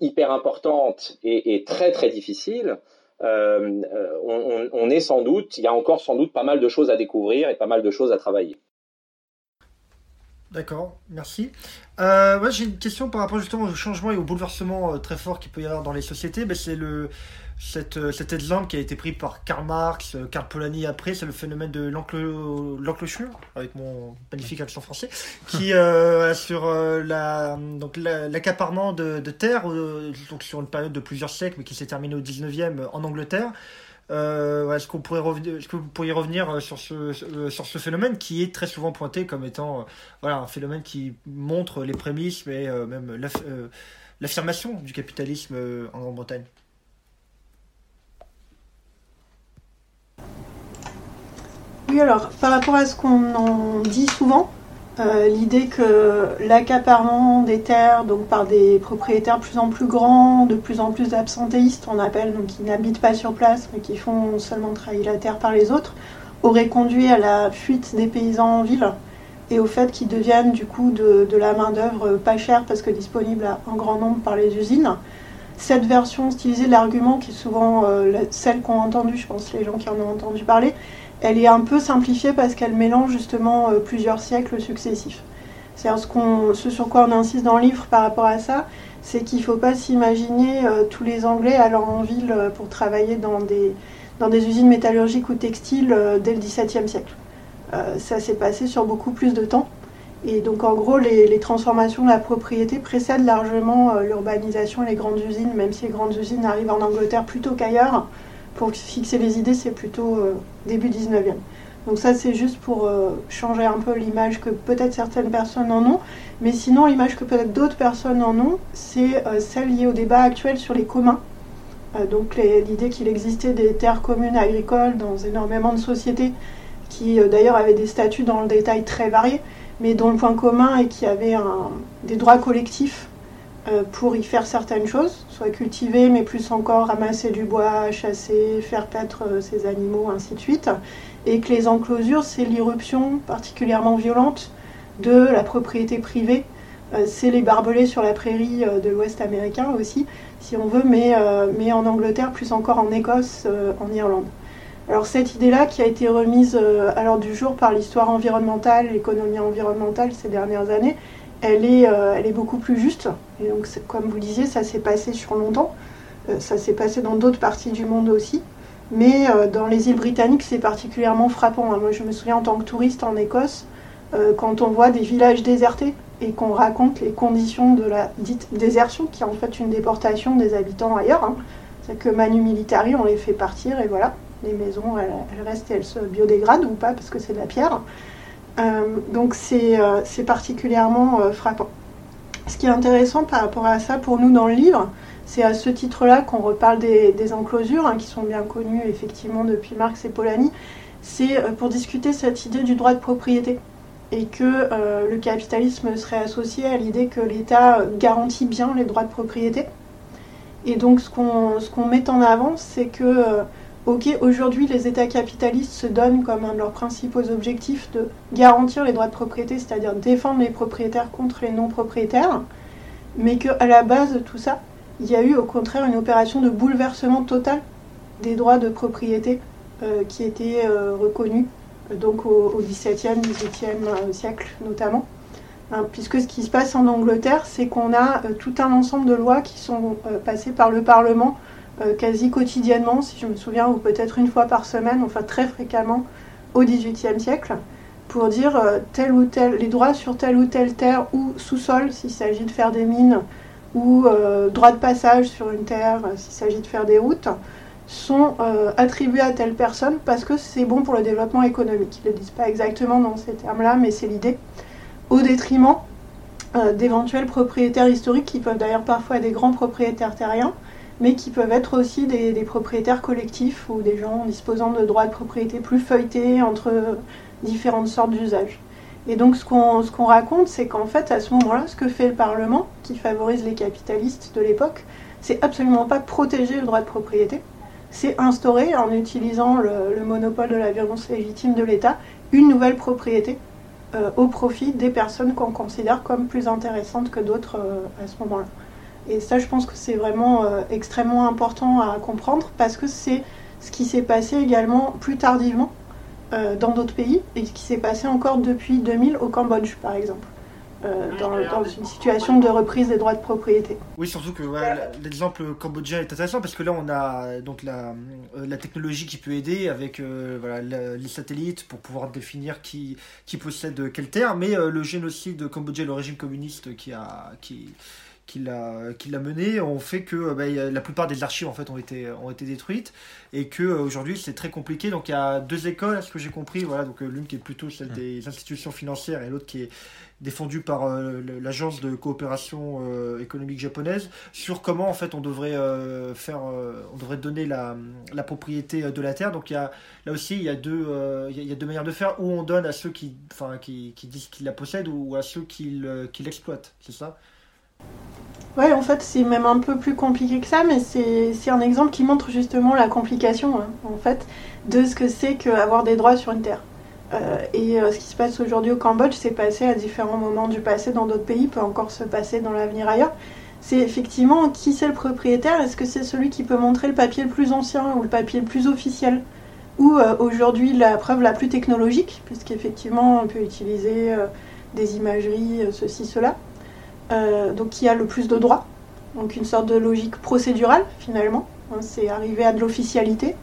hyper importante et, très très difficile, euh, on, est sans doute, il y a encore sans doute pas mal de choses à découvrir et pas mal de choses à travailler. D'accord, merci. Euh, moi, j'ai une question par rapport justement au changement et au bouleversement euh, très fort qu'il peut y avoir dans les sociétés. Ben, c'est le cette, euh, cet exemple qui a été pris par Karl Marx, euh, Karl Polanyi après, c'est le phénomène de l'enclochure, avec mon magnifique accent français, qui euh, sur la donc l'accaparement de, de terres donc sur une période de plusieurs siècles, mais qui s'est terminé au 19e en Angleterre. Euh, est-ce est-ce que vous pourriez revenir sur ce, sur ce phénomène qui est très souvent pointé comme étant voilà, un phénomène qui montre les prémices, mais même l'affirmation du capitalisme en Grande-Bretagne. Oui, alors par rapport à ce qu'on en dit souvent, euh, l'idée que l'accaparement des terres donc par des propriétaires de plus en plus grands, de plus en plus absentéistes, on appelle, donc qui n'habitent pas sur place mais qui font seulement travailler la terre par les autres, aurait conduit à la fuite des paysans en ville et au fait qu'ils deviennent du coup de, la main-d'œuvre pas chère parce que disponible en grand nombre par les usines. Cette version stylisée de l'argument, qui est souvent euh, celle qu'ont entendu, je pense les gens qui en ont entendu parler, elle est un peu simplifiée parce qu'elle mélange justement euh, plusieurs siècles successifs. C'est ce, sur quoi on insiste dans le livre par rapport à ça, c'est qu'il ne faut pas s'imaginer euh, tous les Anglais allant en ville euh, pour travailler dans des, dans des usines métallurgiques ou textiles dès le XVIIe siècle. ça s'est passé sur beaucoup plus de temps. Et donc en gros, les, les transformations de la propriété précèdent largement l'urbanisation et les grandes usines, même si les grandes usines arrivent en Angleterre plutôt qu'ailleurs pour fixer les idées, c'est plutôt euh, début 19e. Donc ça, c'est juste pour euh, changer un peu l'image que peut-être certaines personnes en ont. Mais sinon, l'image que peut-être d'autres personnes en ont, c'est euh, celle liée au débat actuel sur les communs. donc l'idée qu'il existait des terres communes agricoles dans énormément de sociétés qui d'ailleurs avaient des statuts dans le détail très variés, mais dont le point commun est qu'il y avait des droits collectifs pour y faire certaines choses, soit cultiver, mais plus encore ramasser du bois, chasser, faire paître euh, ces animaux, ainsi de suite. Et que les enclosures, c'est l'irruption particulièrement violente de la propriété privée. Euh, c'est les barbelés sur la prairie de l'Ouest américain aussi, si on veut, mais, mais en Angleterre, plus encore en Écosse, en Irlande. Alors cette idée-là qui a été remise à l'ordre du jour par l'histoire environnementale, l'économie environnementale ces dernières années, elle est, euh, elle est beaucoup plus juste. Comme vous disiez, ça s'est passé sur longtemps. Euh, ça s'est passé dans d'autres parties du monde aussi. Mais euh, dans les îles britanniques, c'est particulièrement frappant. Hein. Moi, je me souviens en tant que touriste en Écosse, quand on voit des villages désertés et qu'on raconte les conditions de la dite désertion, qui est en fait une déportation des habitants ailleurs. Hein. C'est que Manu Militari, on les fait partir et voilà, les maisons, elles, elles restent et elles se biodégradent ou pas parce que c'est de la pierre. Euh, donc euh, c'est particulièrement euh, frappant. Ce qui est intéressant par rapport à ça pour nous dans le livre, c'est à ce titre-là qu'on reparle des, enclosures, hein, qui sont bien connues effectivement depuis Marx et Polanyi. C'est pour discuter cette idée du droit de propriété et que le capitalisme serait associé à l'idée que l'État garantit bien les droits de propriété. Et donc ce qu'on met en avant, c'est que Ok, aujourd'hui, les États capitalistes se donnent comme un de leurs principaux objectifs de garantir les droits de propriété, c'est-à-dire défendre les propriétaires contre les non-propriétaires, mais qu'à la base de tout ça, il y a eu au contraire une opération de bouleversement total des droits de propriété euh, qui étaient euh, reconnus donc au, XVIIe, XVIIIe euh, siècle notamment. Hein, puisque ce qui se passe en Angleterre, c'est qu'on a tout un ensemble de lois qui sont passées par le Parlement euh, quasi quotidiennement, si je me souviens, ou peut-être une fois par semaine, enfin très fréquemment, au XVIIIe siècle, pour dire euh, tel ou tel, les droits sur telle ou telle terre ou sous-sol, s'il s'agit de faire des mines, ou euh, droit de passage sur une terre, s'il s'agit de faire des routes, sont attribués à telle personne parce que c'est bon pour le développement économique. Ils ne le disent pas exactement dans ces termes-là, mais c'est l'idée. Au détriment d'éventuels propriétaires historiques qui peuvent d'ailleurs parfois être des grands propriétaires terriens, mais qui peuvent être aussi des, propriétaires collectifs ou des gens disposant de droits de propriété plus feuilletés entre différentes sortes d'usages. Et donc ce qu'on raconte, c'est qu'en fait, à ce moment-là, ce que fait le Parlement, qui favorise les capitalistes de l'époque, c'est absolument pas protéger le droit de propriété, c'est instaurer, en utilisant le, monopole de la violence légitime de l'État, une nouvelle propriété euh, au profit des personnes qu'on considère comme plus intéressantes que d'autres euh, à ce moment-là. Et ça, je pense que c'est vraiment euh, extrêmement important à comprendre parce que c'est ce qui s'est passé également plus tardivement euh, dans d'autres pays et ce qui s'est passé encore depuis 2000 au Cambodge, par exemple. Euh, dans, une situation de reprise des droits de propriété. Oui, surtout que l'exemple cambodgien est intéressant parce que là on a donc la, la technologie qui peut aider avec voilà, les satellites pour pouvoir définir qui, qui possède quelle terre, mais le génocide cambodgien, le régime communiste qui a, qui, qui l'a mené ont fait que bah, la plupart des archives en fait ont été ont été détruites et que aujourd'hui c'est très compliqué. Donc il y a deux écoles à ce que j'ai compris. Voilà donc l'une qui est plutôt celle des institutions financières et l'autre qui est défendu par euh, l'agence de coopération euh, économique japonaise sur comment en fait on devrait euh, faire on devrait donner la, la, propriété de la terre. Donc il y a là aussi il y a deux il y a deux manières de faire. Où on donne à ceux qui enfin qui, qui disent qu'ils la possèdent ou à ceux qui l'exploitent. C'est ça? Ouais, en fait, c'est même un peu plus compliqué que ça, mais c'est un exemple qui montre justement la complication, hein, en fait, de ce que c'est qu'avoir des droits sur une terre. Euh, et euh, ce qui se passe aujourd'hui au Cambodge s'est passé à différents moments du passé dans d'autres pays, peut encore se passer dans l'avenir ailleurs. C'est effectivement qui c'est le propriétaire? Est-ce que c'est celui qui peut montrer le papier le plus ancien ou le papier le plus officiel? Ou euh, aujourd'hui la preuve la plus technologique, puisqu'effectivement on peut utiliser des imageries, ceci, cela. Donc qui a le plus de droits Donc une sorte de logique procédurale finalement. Hein, c'est arriver à de l'officialité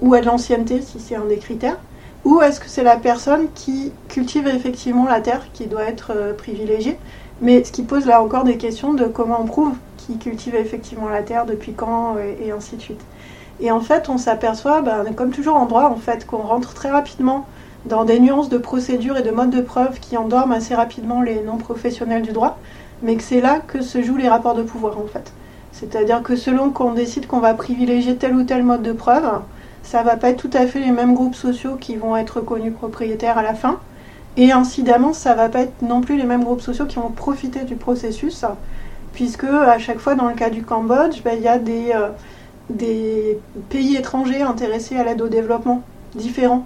ou à de l'ancienneté si c'est un des critères. Ou est-ce que c'est la personne qui cultive effectivement la terre qui doit être euh, privilégiée Mais ce qui pose là encore des questions de comment on prouve qui cultive effectivement la terre, depuis quand, et, ainsi de suite. Et en fait, on s'aperçoit, ben, comme toujours en droit, en fait, qu'on rentre très rapidement dans des nuances de procédure et de mode de preuve qui endorment assez rapidement les non-professionnels du droit, mais que c'est là que se jouent les rapports de pouvoir en fait. C'est-à-dire que selon qu'on décide qu'on va privilégier tel ou tel mode de preuve, ça va pas être tout à fait les mêmes groupes sociaux qui vont être reconnus propriétaires à la fin. Et incidemment, ça va pas être non plus les mêmes groupes sociaux qui vont profiter du processus, puisque à chaque fois, dans le cas du Cambodge, ben, il y a des, euh, des pays étrangers intéressés à l'aide au développement différents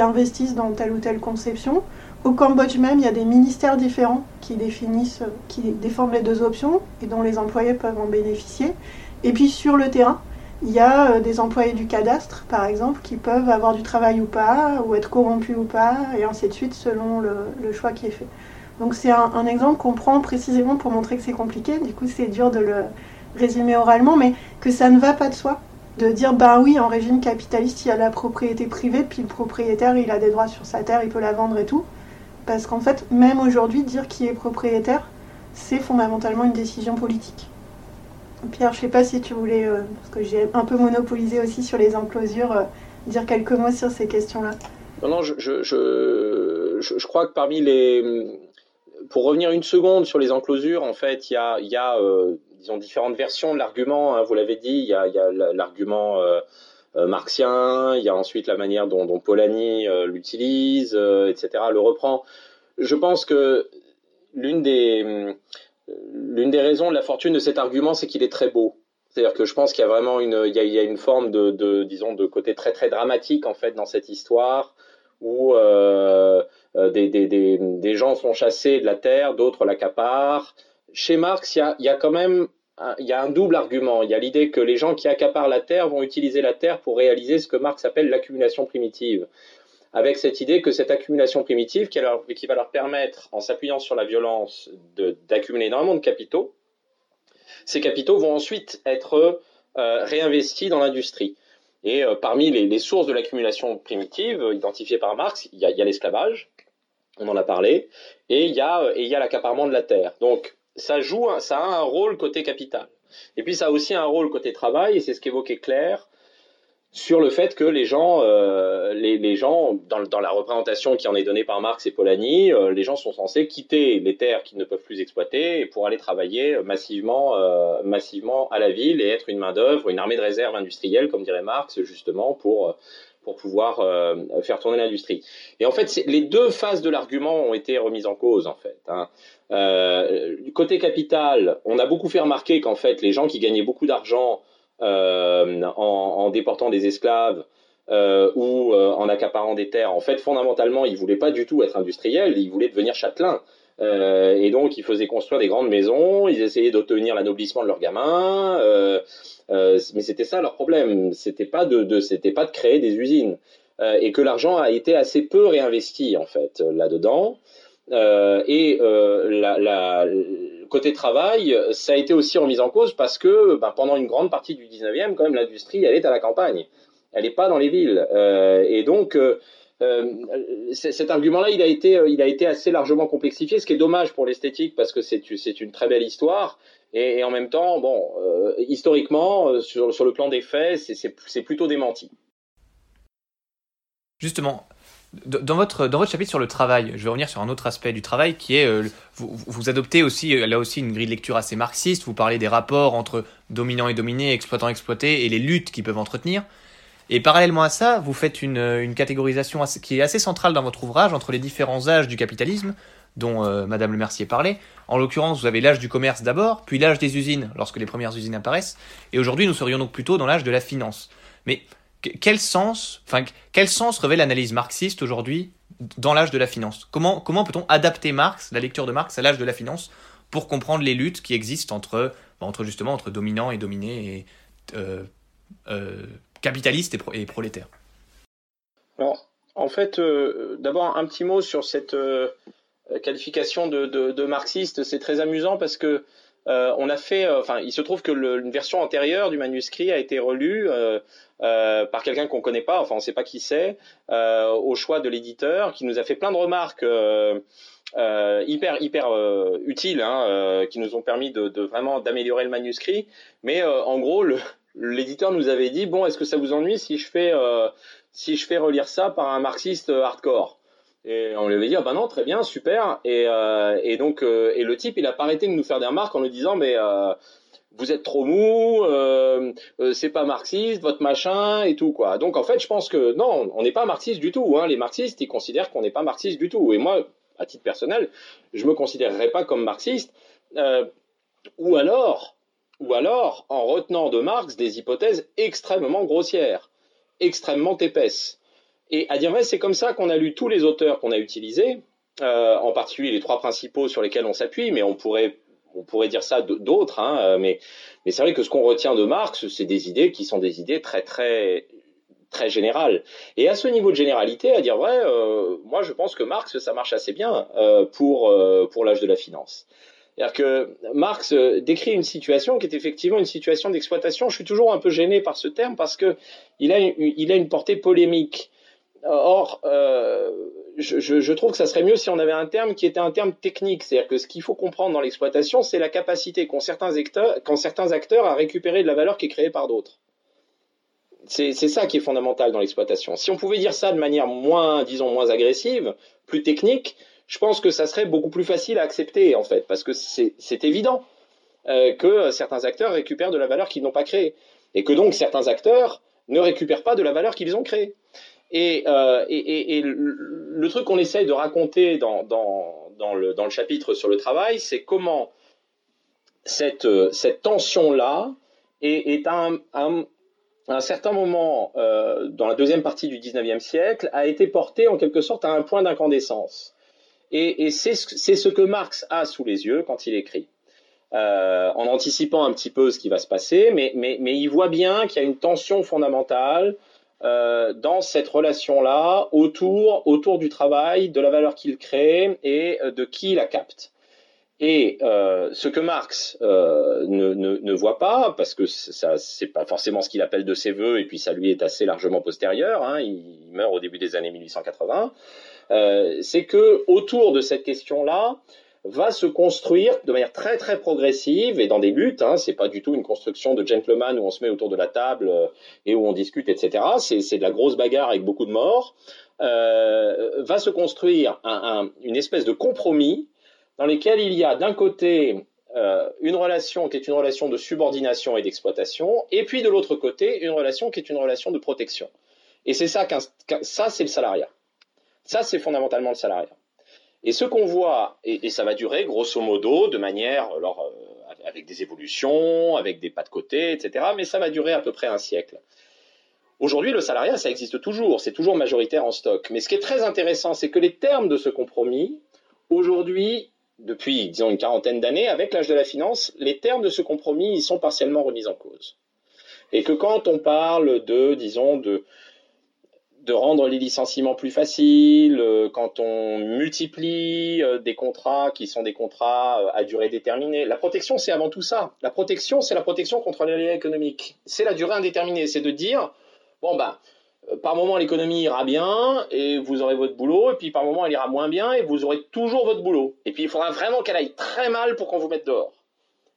investissent dans telle ou telle conception. Au Cambodge même, il y a des ministères différents qui définissent, qui défendent les deux options et dont les employés peuvent en bénéficier. Et puis sur le terrain, il y a euh, des employés du cadastre, par exemple, qui peuvent avoir du travail ou pas, ou être corrompus ou pas, et ainsi de suite, selon le, choix qui est fait. Donc c'est un, exemple qu'on prend précisément pour montrer que c'est compliqué. Du coup, c'est dur de le résumer oralement, mais que ça ne va pas de soi. De dire, ben oui, en régime capitaliste, il y a la propriété privée, puis le propriétaire, il a des droits sur sa terre, il peut la vendre et tout. Parce qu'en fait, même aujourd'hui, dire qui est propriétaire, c'est fondamentalement une décision politique. Pierre, je sais pas si tu voulais, euh, parce que j'ai un peu monopolisé aussi sur les enclosures, euh, dire quelques mots sur ces questions-là. Non, non, je, je, je, crois que parmi les. Pour revenir une seconde sur les enclosures, en fait, il y a, y a euh, disons, différentes versions de l'argument. Hein, vous l'avez dit, il y a, y a l'argument marxien, il y a ensuite la manière dont, dont Polanyi l'utilise, etc., le reprend. Je pense que l'une des l'une des raisons de la fortune de cet argument, c'est qu'il est très beau. C'est-à-dire que je pense qu'il y a vraiment une, il y a, une forme de, disons, de côté très très dramatique en fait dans cette histoire où euh, euh, des, gens sont chassés de la terre, d'autres l'accaparent. Chez Marx, il y a, il y a quand même il y a un double argument. Il y a l'idée que les gens qui accaparent la terre vont utiliser la terre pour réaliser ce que Marx appelle l'accumulation primitive avec cette idée que cette accumulation primitive, qui, va leur permettre, en s'appuyant sur la violence, d'accumuler énormément de capitaux, ces capitaux vont ensuite être euh, réinvestis dans l'industrie. Et euh, parmi les, sources de l'accumulation primitive identifiées par Marx, il y a, l'esclavage, on en a parlé, et il y a, l'accaparement de la terre. Donc ça joue, ça a un rôle côté capital. Et puis ça a aussi un rôle côté travail, et c'est ce qu'évoquait Claire, sur le fait que les gens, euh, les, gens dans, la représentation qui en est donnée par Marx et Polanyi, euh, les gens sont censés quitter les terres qu'ils ne peuvent plus exploiter pour aller travailler massivement, euh, massivement à la ville et être une main d'œuvre, une armée de réserve industrielle, comme dirait Marx, justement pour pour pouvoir faire tourner l'industrie. Et en fait, les deux phases de l'argument ont été remises en cause, en fait. Hein. côté capital, on a beaucoup fait remarquer qu'en fait, les gens qui gagnaient beaucoup d'argent euh, en, déportant des esclaves euh, ou euh, en accaparant des terres. En fait, fondamentalement, ils voulaient pas du tout être industriels, ils voulaient devenir châtelains. Et donc, ils faisaient construire des grandes maisons, ils essayaient d'obtenir l'anoblissement de leurs gamins, mais c'était ça leur problème. C'était pas de, pas de créer des usines, et que l'argent a été assez peu réinvesti en fait là-dedans. et la, côté travail, ça a été aussi remis en cause parce que ben, pendant une grande partie du 19e, quand même, l'industrie, elle est à la campagne. Elle n'est pas dans les villes. Euh, et donc, euh, cet argument-là, été, il a été assez largement complexifié, ce qui est dommage pour l'esthétique parce que c'est, une très belle histoire. Et, en même temps, bon, historiquement, sur, le plan des faits, c'est, plutôt démenti. Justement, dans votre, chapitre sur le travail, je vais revenir sur un autre aspect du travail qui est, euh, vous, adoptez aussi euh, là aussi une grille de lecture assez marxiste, vous parlez des rapports entre dominants et dominés, exploitants et exploités et les luttes qu'ils peuvent entretenir. Et parallèlement à ça, vous faites une, une catégorisation qui est assez centrale dans votre ouvrage entre les différents âges du capitalisme, dont euh, Madame Le Mercier parlait. En l'occurrence, vous avez l'âge du commerce d'abord, puis l'âge des usines lorsque les premières usines apparaissent, et aujourd'hui nous serions donc plutôt dans l'âge de la finance. Mais quel sens, quel sens revêt l'analyse marxiste aujourd'hui dans l'âge de la finance? Comment, comment peut-on adapter Marx, la lecture de Marx, à l'âge de la finance pour comprendre les luttes qui existent entre, bah, entre justement entre dominants et dominés, et euh, euh, capitalistes et, prolétaires Alors, en fait, euh, d'abord un petit mot sur cette qualification de, marxiste. C'est très amusant parce que euh, on a fait, euh, enfin, il se trouve que une version antérieure du manuscrit a été relue euh, par quelqu'un qu'on connaît pas, enfin, on sait pas qui c'est, au choix de l'éditeur, qui nous a fait plein de remarques. hyper hyper utiles hein, qui nous ont permis de, vraiment d'améliorer le manuscrit mais en gros l'éditeur nous avait dit bon est-ce que ça vous ennuie si je fais si je fais relire ça par un marxiste hardcore? Et on lui avait dit, ah bah non, très bien, super. Et, euh, et donc, euh, et le type, il a pas arrêté de nous faire des remarques en nous disant, mais euh, vous êtes trop mou, euh, euh, c'est pas marxiste, votre machin et tout quoi. Donc en fait, je pense que non, on n'est pas marxiste du tout. Hein. Les marxistes, ils considèrent qu'on n'est pas marxiste du tout. Et moi, à titre personnel, je me considérerais pas comme marxiste. ou alors, ou alors, en retenant de Marx des hypothèses extrêmement grossières, extrêmement épaisses. Et à dire vrai, c'est comme ça qu'on a lu tous les auteurs qu'on a utilisés, euh, en particulier les trois principaux sur lesquels on s'appuie, mais on pourrait on pourrait dire ça d'autres, hein, euh, mais, c'est vrai que ce qu'on retient de Marx, c'est des idées qui sont des idées très très très générales. Et à ce niveau de généralité, à dire vrai, euh, moi je pense que Marx ça marche assez bien pour pour l'âge de la finance. C'est-à-dire que Marx décrit une situation qui est effectivement une situation d'exploitation. Je suis toujours un peu gêné par ce terme parce que il a une, il a une portée polémique. Or, euh, je, trouve que ça serait mieux si on avait un terme qui était un terme technique. C'est-à-dire que ce qu'il faut comprendre dans l'exploitation, c'est la capacité qu'ont certains, acteurs, certains acteurs à récupérer de la valeur qui est créée par d'autres. C'est ça qui est fondamental dans l'exploitation. Si on pouvait dire ça de manière moins, disons, moins agressive, plus technique, je pense que ça serait beaucoup plus facile à accepter, en fait, parce que c'est évident euh, que certains acteurs récupèrent de la valeur qu'ils n'ont pas créée, et que donc certains acteurs ne récupèrent pas de la valeur qu'ils ont créée. Et, euh, le, truc qu'on essaye de raconter dans, le, chapitre sur le travail, c'est comment cette, cette tension-là est, à un, certain moment, euh, dans la deuxième partie du 19e siècle, a été portée en quelque sorte à un point d'incandescence. Et, c'est ce que Marx a sous les yeux quand il écrit. Euh, en anticipant un petit peu ce qui va se passer, mais, il voit bien qu'il y a une tension fondamentale euh, dans cette relation-là autour, du travail, de la valeur qu'il crée et euh, de qui la capte. Et ce que Marx ne, voit pas, parce que ça c'est pas forcément ce qu'il appelle de ses voeux, et puis ça lui est assez largement postérieur, hein, il meurt au début des années 1880, euh, c'est que autour de cette question-là, va se construire de manière très très progressive et dans des buts. Hein, c'est pas du tout une construction de gentleman où on se met autour de la table euh, et où on discute, etc. C'est de la grosse bagarre avec beaucoup de morts. Euh, va se construire un, un, une espèce de compromis dans lequel il y a d'un côté euh, une relation qui est une relation de subordination et d'exploitation, et puis de l'autre côté une relation qui est une relation de protection. Et c'est ça, ça c'est le salariat. Ça c'est fondamentalement le salariat. Et ce qu'on voit, et, ça va durer grosso modo de manière, alors, euh, avec des évolutions, avec des pas de côté, etc., mais ça va durer à peu près un siècle. Aujourd'hui, le salariat, ça existe toujours, c'est toujours majoritaire en stock. Mais ce qui est très intéressant, c'est que les termes de ce compromis, aujourd'hui, depuis, disons, une quarantaine d'années, avec l'âge de la finance, les termes de ce compromis, ils sont partiellement remis en cause. Et que quand on parle de, disons, de, de rendre les licenciements plus faciles, euh, quand on multiplie euh, des contrats qui sont des contrats euh, à durée déterminée. La protection, c'est avant tout ça. La protection, c'est la protection contre les économiques. C'est la durée indéterminée. C'est de dire, bon ben, par moment l'économie ira bien et vous aurez votre boulot, et puis par moment elle ira moins bien et vous aurez toujours votre boulot. Et puis il faudra vraiment qu'elle aille très mal pour qu'on vous mette dehors.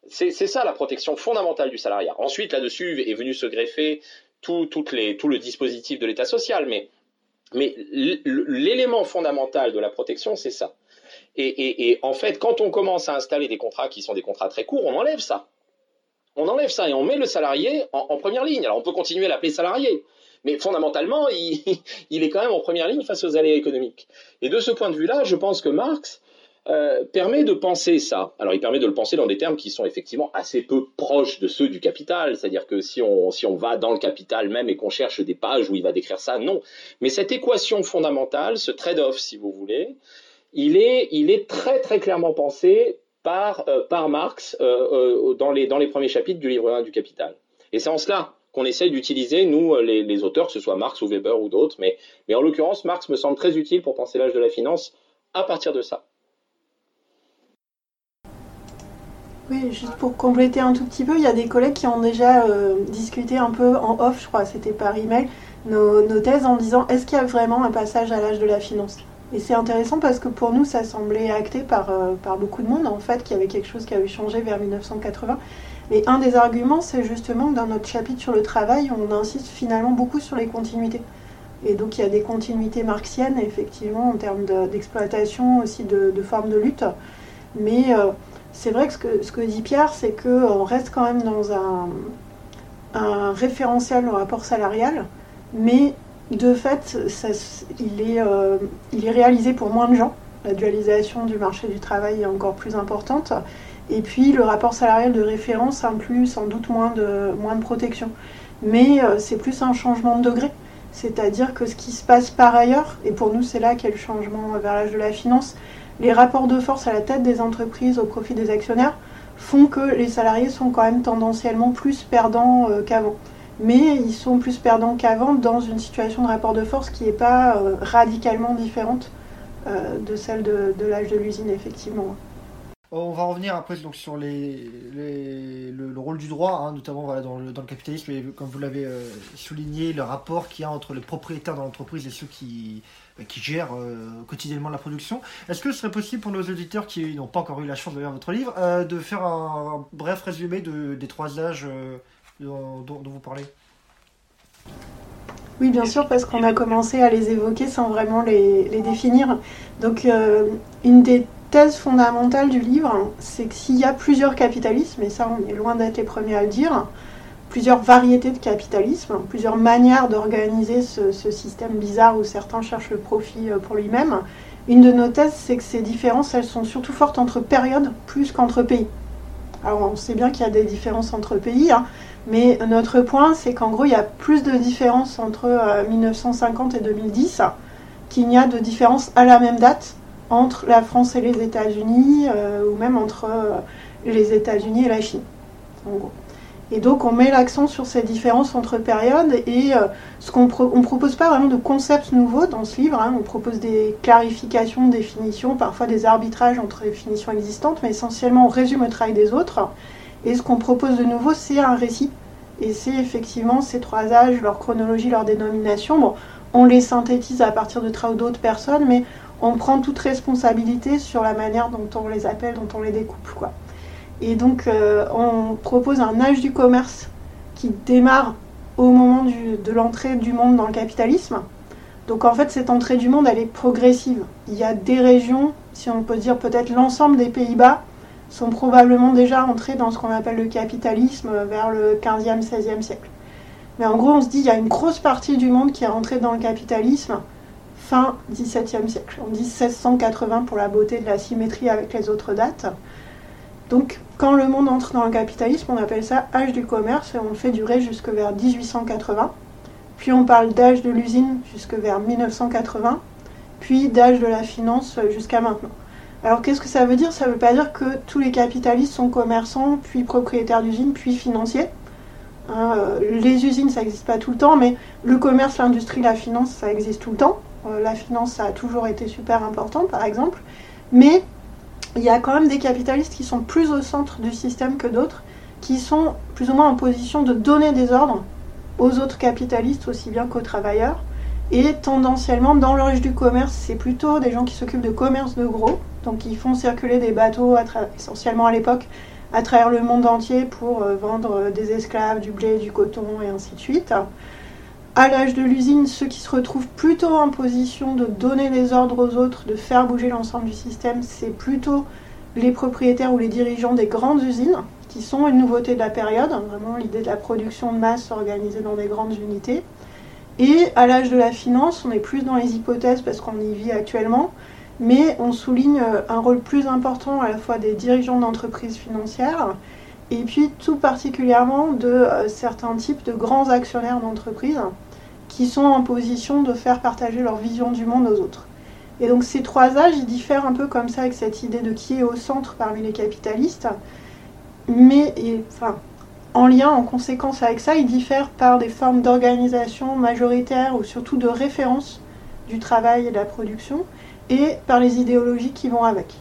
C'est ça la protection fondamentale du salariat. Ensuite, là-dessus est venu se greffer tout, le dispositif de l'État social, mais, mais l'élément fondamental de la protection, c'est ça. Et, en fait, quand on commence à installer des contrats qui sont des contrats très courts, on enlève ça. On enlève ça et on met le salarié en première ligne. Alors on peut continuer à l'appeler salarié, mais fondamentalement, il, est quand même en première ligne face aux aléas économiques. Et de ce point de vue-là, je pense que Marx euh, permet de penser ça. Alors il permet de le penser dans des termes qui sont effectivement assez peu proches de ceux du capital, c'est-à-dire que si on, si on va dans le capital même et qu'on cherche des pages où il va décrire ça, non. Mais cette équation fondamentale, ce trade-off si vous voulez, il est, il est très très clairement pensé par, euh, par Marx euh, dans, les, dans les premiers chapitres du livre 1 du Capital. Et c'est en cela qu'on essaye d'utiliser, nous, euh, les, auteurs, que ce soit Marx ou Weber ou d'autres, mais, mais en l'occurrence, Marx me semble très utile pour penser l'âge de la finance à partir de ça. Oui, juste pour compléter un tout petit peu, il y a des collègues qui ont déjà euh, discuté un peu en off, je crois, c'était par email, nos, nos thèses en disant est-ce qu'il y a vraiment un passage à l'âge de la finance? Et c'est intéressant parce que pour nous, ça semblait acté par, euh, par beaucoup de monde, en fait, qu'il y avait quelque chose qui avait changé vers 1980. Et un des arguments, c'est justement que dans notre chapitre sur le travail, on insiste finalement beaucoup sur les continuités. Et donc il y a des continuités marxiennes, effectivement, en termes d'exploitation, aussi de, formes de lutte. Mais euh, c'est vrai que ce, que dit Pierre, c'est qu'on reste quand même dans un, référentiel au rapport salarial, mais de fait, il, est, euh, il est réalisé pour moins de gens. La dualisation du marché du travail est encore plus importante. Et puis le rapport salarial de référence inclut sans doute moins de, moins de protection. Mais euh, c'est plus un changement de degré. C'est-à-dire que ce qui se passe par ailleurs, et pour nous c'est là qu'est le changement vers l'âge de la finance, les rapports de force à la tête des entreprises au profit des actionnaires font que les salariés sont quand même tendanciellement plus perdants euh, qu'avant. Mais ils sont plus perdants qu'avant dans une situation de rapport de force qui n'est pas euh, radicalement différente de celle de l'âge de l'usine, effectivement. On va revenir après donc, sur le, rôle du droit, hein, notamment dans, le, le, capitalisme, et comme vous l'avez euh, souligné, le rapport qu'il y a entre les propriétaires dans l'entreprise et ceux qui, qui gèrent euh, quotidiennement la production. Est-ce que ce serait possible pour nos auditeurs qui n'ont pas encore eu la chance de lire votre livre, euh, de faire un, bref résumé de, des trois âges dont, dont, vous parlez? Oui, bien sûr, parce qu'on a commencé à les évoquer sans vraiment les, définir. Donc, une des thèse fondamentale du livre, c'est que s'il y a plusieurs capitalismes, et ça on est loin d'être les premiers à le dire, plusieurs variétés de capitalisme, plusieurs manières d'organiser ce, système bizarre où certains cherchent le profit euh, pour lui-même, une de nos thèses, c'est que ces différences, elles sont surtout fortes entre périodes plus qu'entre pays. Alors on sait bien qu'il y a des différences entre pays, hein, mais notre point, c'est qu'en gros, il y a plus de différences entre 1950 euh, et 2010 qu'il n'y a de différences à la même date entre la France et les États-Unis, euh, ou même entre les États-Unis et la Chine, en gros. Et donc on met l'accent sur ces différences entre périodes et euh, ce qu'on ne propose pas vraiment de concepts nouveaux dans ce livre. Hein. on propose des clarifications, définitions, parfois des arbitrages entre définitions existantes, mais essentiellement on résume le travail des autres. Et ce qu'on propose de nouveau, c'est un récit. Et c'est effectivement ces trois âges, leur chronologie, leur dénomination. On les synthétise à partir de travaux d'autres personnes, mais on prend toute responsabilité sur la manière dont on les appelle, dont on les découpe. Quoi. Et donc, euh, on propose un âge du commerce qui démarre au moment de l'entrée du monde dans le capitalisme. Donc, en fait, cette entrée du monde, elle est progressive. Il y a des régions, si on peut dire peut-être l'ensemble des Pays-Bas, sont probablement déjà entrés dans ce qu'on appelle le capitalisme vers le 15e, 16e siècle. Mais en gros, on se dit, il y a une grosse partie du monde qui est entrée dans le capitalisme fin XVIIe siècle. On dit 1680 pour la beauté de la symétrie avec les autres dates. Donc, quand le monde entre dans le capitalisme, on appelle ça âge du commerce et on le fait durer jusque vers 1880. Puis on parle d'âge de l'usine jusque vers 1980, puis d'âge de la finance jusqu'à maintenant. Alors qu'est-ce que ça veut dire? Ça ne veut pas dire que tous les capitalistes sont commerçants, puis propriétaires d'usines, puis financiers. Hein, euh, les usines, ça n'existe pas tout le temps, mais le commerce, l'industrie, la finance, ça existe tout le temps. Euh, la finance, ça a toujours été super important, par exemple. Mais il y a quand même des capitalistes qui sont plus au centre du système que d'autres, qui sont plus ou moins en position de donner des ordres aux autres capitalistes aussi bien qu'aux travailleurs. Et tendanciellement, dans l'âge du commerce, c'est plutôt des gens qui s'occupent de commerce de gros, donc ils font circuler des bateaux, essentiellement à l'époque, à travers le monde entier pour euh, vendre des esclaves, du blé, du coton et ainsi de suite. À l'âge de l'usine, ceux qui se retrouvent plutôt en position de donner des ordres aux autres, de faire bouger l'ensemble du système, c'est plutôt les propriétaires ou les dirigeants des grandes usines, qui sont une nouveauté de la période, vraiment l'idée de la production de masse organisée dans des grandes unités. Et à l'âge de la finance, on est plus dans les hypothèses parce qu'on y vit actuellement, mais on souligne euh, un rôle plus important à la fois des dirigeants d'entreprises financières et puis tout particulièrement de euh, certains types de grands actionnaires d'entreprises qui sont en position de faire partager leur vision du monde aux autres. Et donc ces trois âges, ils diffèrent un peu comme ça avec cette idée de qui est au centre parmi les capitalistes, mais en lien, en conséquence avec ça, ils diffèrent par des formes d'organisation majoritaire ou surtout de référence du travail et de la production, et par les idéologies qui vont avec.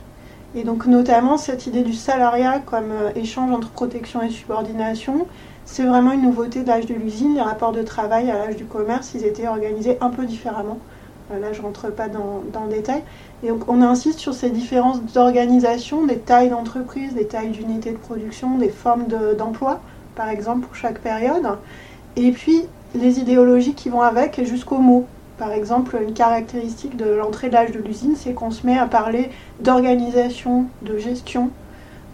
Et donc notamment cette idée du salariat comme euh, échange entre protection et subordination, c'est vraiment une nouveauté de l'âge de l'usine. Les rapports de travail à l'âge du commerce, ils étaient organisés un peu différemment. Euh, là, je ne rentre pas dans, le détail. Et donc on insiste sur ces différences d'organisation, des tailles d'entreprise, des tailles d'unités de production, des formes d'emploi, par exemple, pour chaque période. Et puis les idéologies qui vont avec jusqu'aux mots. Par exemple, une caractéristique de l'entrée de l'âge de l'usine, c'est qu'on se met à parler d'organisation, de gestion,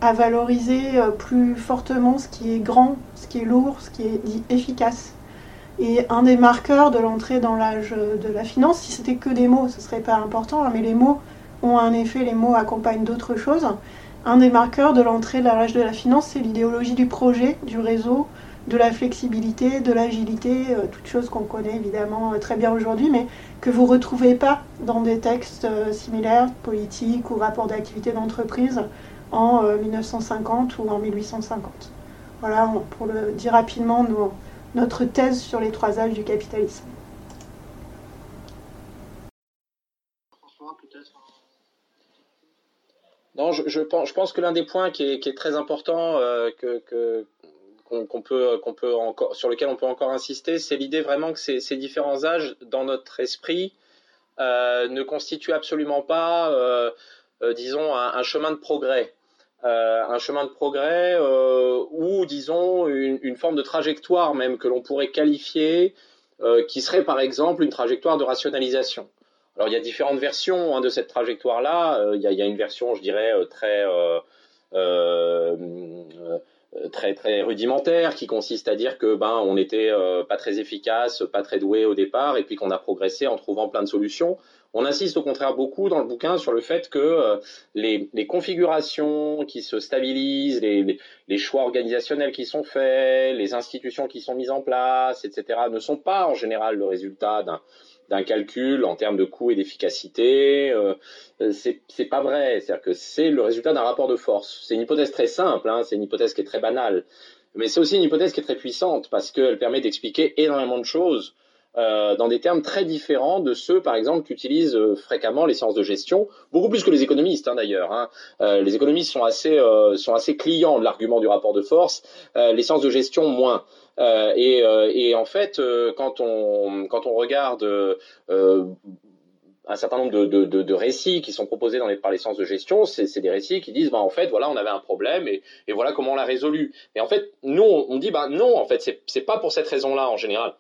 à valoriser euh, plus fortement ce qui est grand, ce qui est lourd, ce qui est dit efficace. Et un des marqueurs de l'entrée dans l'âge de la finance, si c'était que des mots, ce serait pas important, hein, mais les mots ont un effet, les mots accompagnent d'autres choses. Un des marqueurs de l'entrée de l'âge de la finance, c'est l'idéologie du projet, du réseau, de la flexibilité, de l'agilité, euh, toutes choses qu'on connaît évidemment euh, très bien aujourd'hui, mais que vous ne retrouvez pas dans des textes euh, similaires, politiques ou rapports d'activité d'entreprise en 1950 ou en 1850. Voilà, pour le dire rapidement, notre thèse sur les trois âges du capitalisme. Non, je, pense, je pense que l'un des points qui est, très important, que, qu'on peut, encore, sur lequel on peut encore insister, c'est l'idée vraiment que ces, différents âges, dans notre esprit, euh, ne constituent absolument pas, euh, euh, disons, un, chemin de progrès. un chemin de progrès ou, disons, une, forme de trajectoire même que l'on pourrait qualifier, qui serait par exemple une trajectoire de rationalisation. Alors il y a différentes versions hein, de cette trajectoire-là. il, y a une version, je dirais, très très très rudimentaire qui consiste à dire que ben on n'était euh, pas très efficace, pas très doué au départ et puis qu'on a progressé en trouvant plein de solutions. On insiste au contraire beaucoup dans le bouquin sur le fait que euh, les, les, configurations qui se stabilisent, les, les, choix organisationnels qui sont faits, les institutions qui sont mises en place, etc., ne sont pas en général le résultat d'un d'un calcul en termes de coût et d'efficacité. Euh, c'est pas vrai. C'est-à-dire que c'est le résultat d'un rapport de force. C'est une hypothèse très simple, hein, c'est une hypothèse qui est très banale. Mais c'est aussi une hypothèse qui est très puissante parce qu'elle permet d'expliquer énormément de choses euh, dans des termes très différents de ceux, par exemple, qu'utilisent euh, fréquemment les sciences de gestion, beaucoup plus que les économistes hein, d'ailleurs. Hein. Euh, les économistes sont assez, sont assez clients de l'argument du rapport de force, les sciences de gestion moins. Et, en fait, quand, on, quand on regarde un certain nombre de, de, de, récits qui sont proposés dans les, par les sciences de gestion, c'est des récits qui disent, bah, en fait, voilà, on avait un problème et, et voilà comment on l'a résolu. Et en fait, nous, on dit, bah, non, en fait, c'est pas pour cette raison-là en général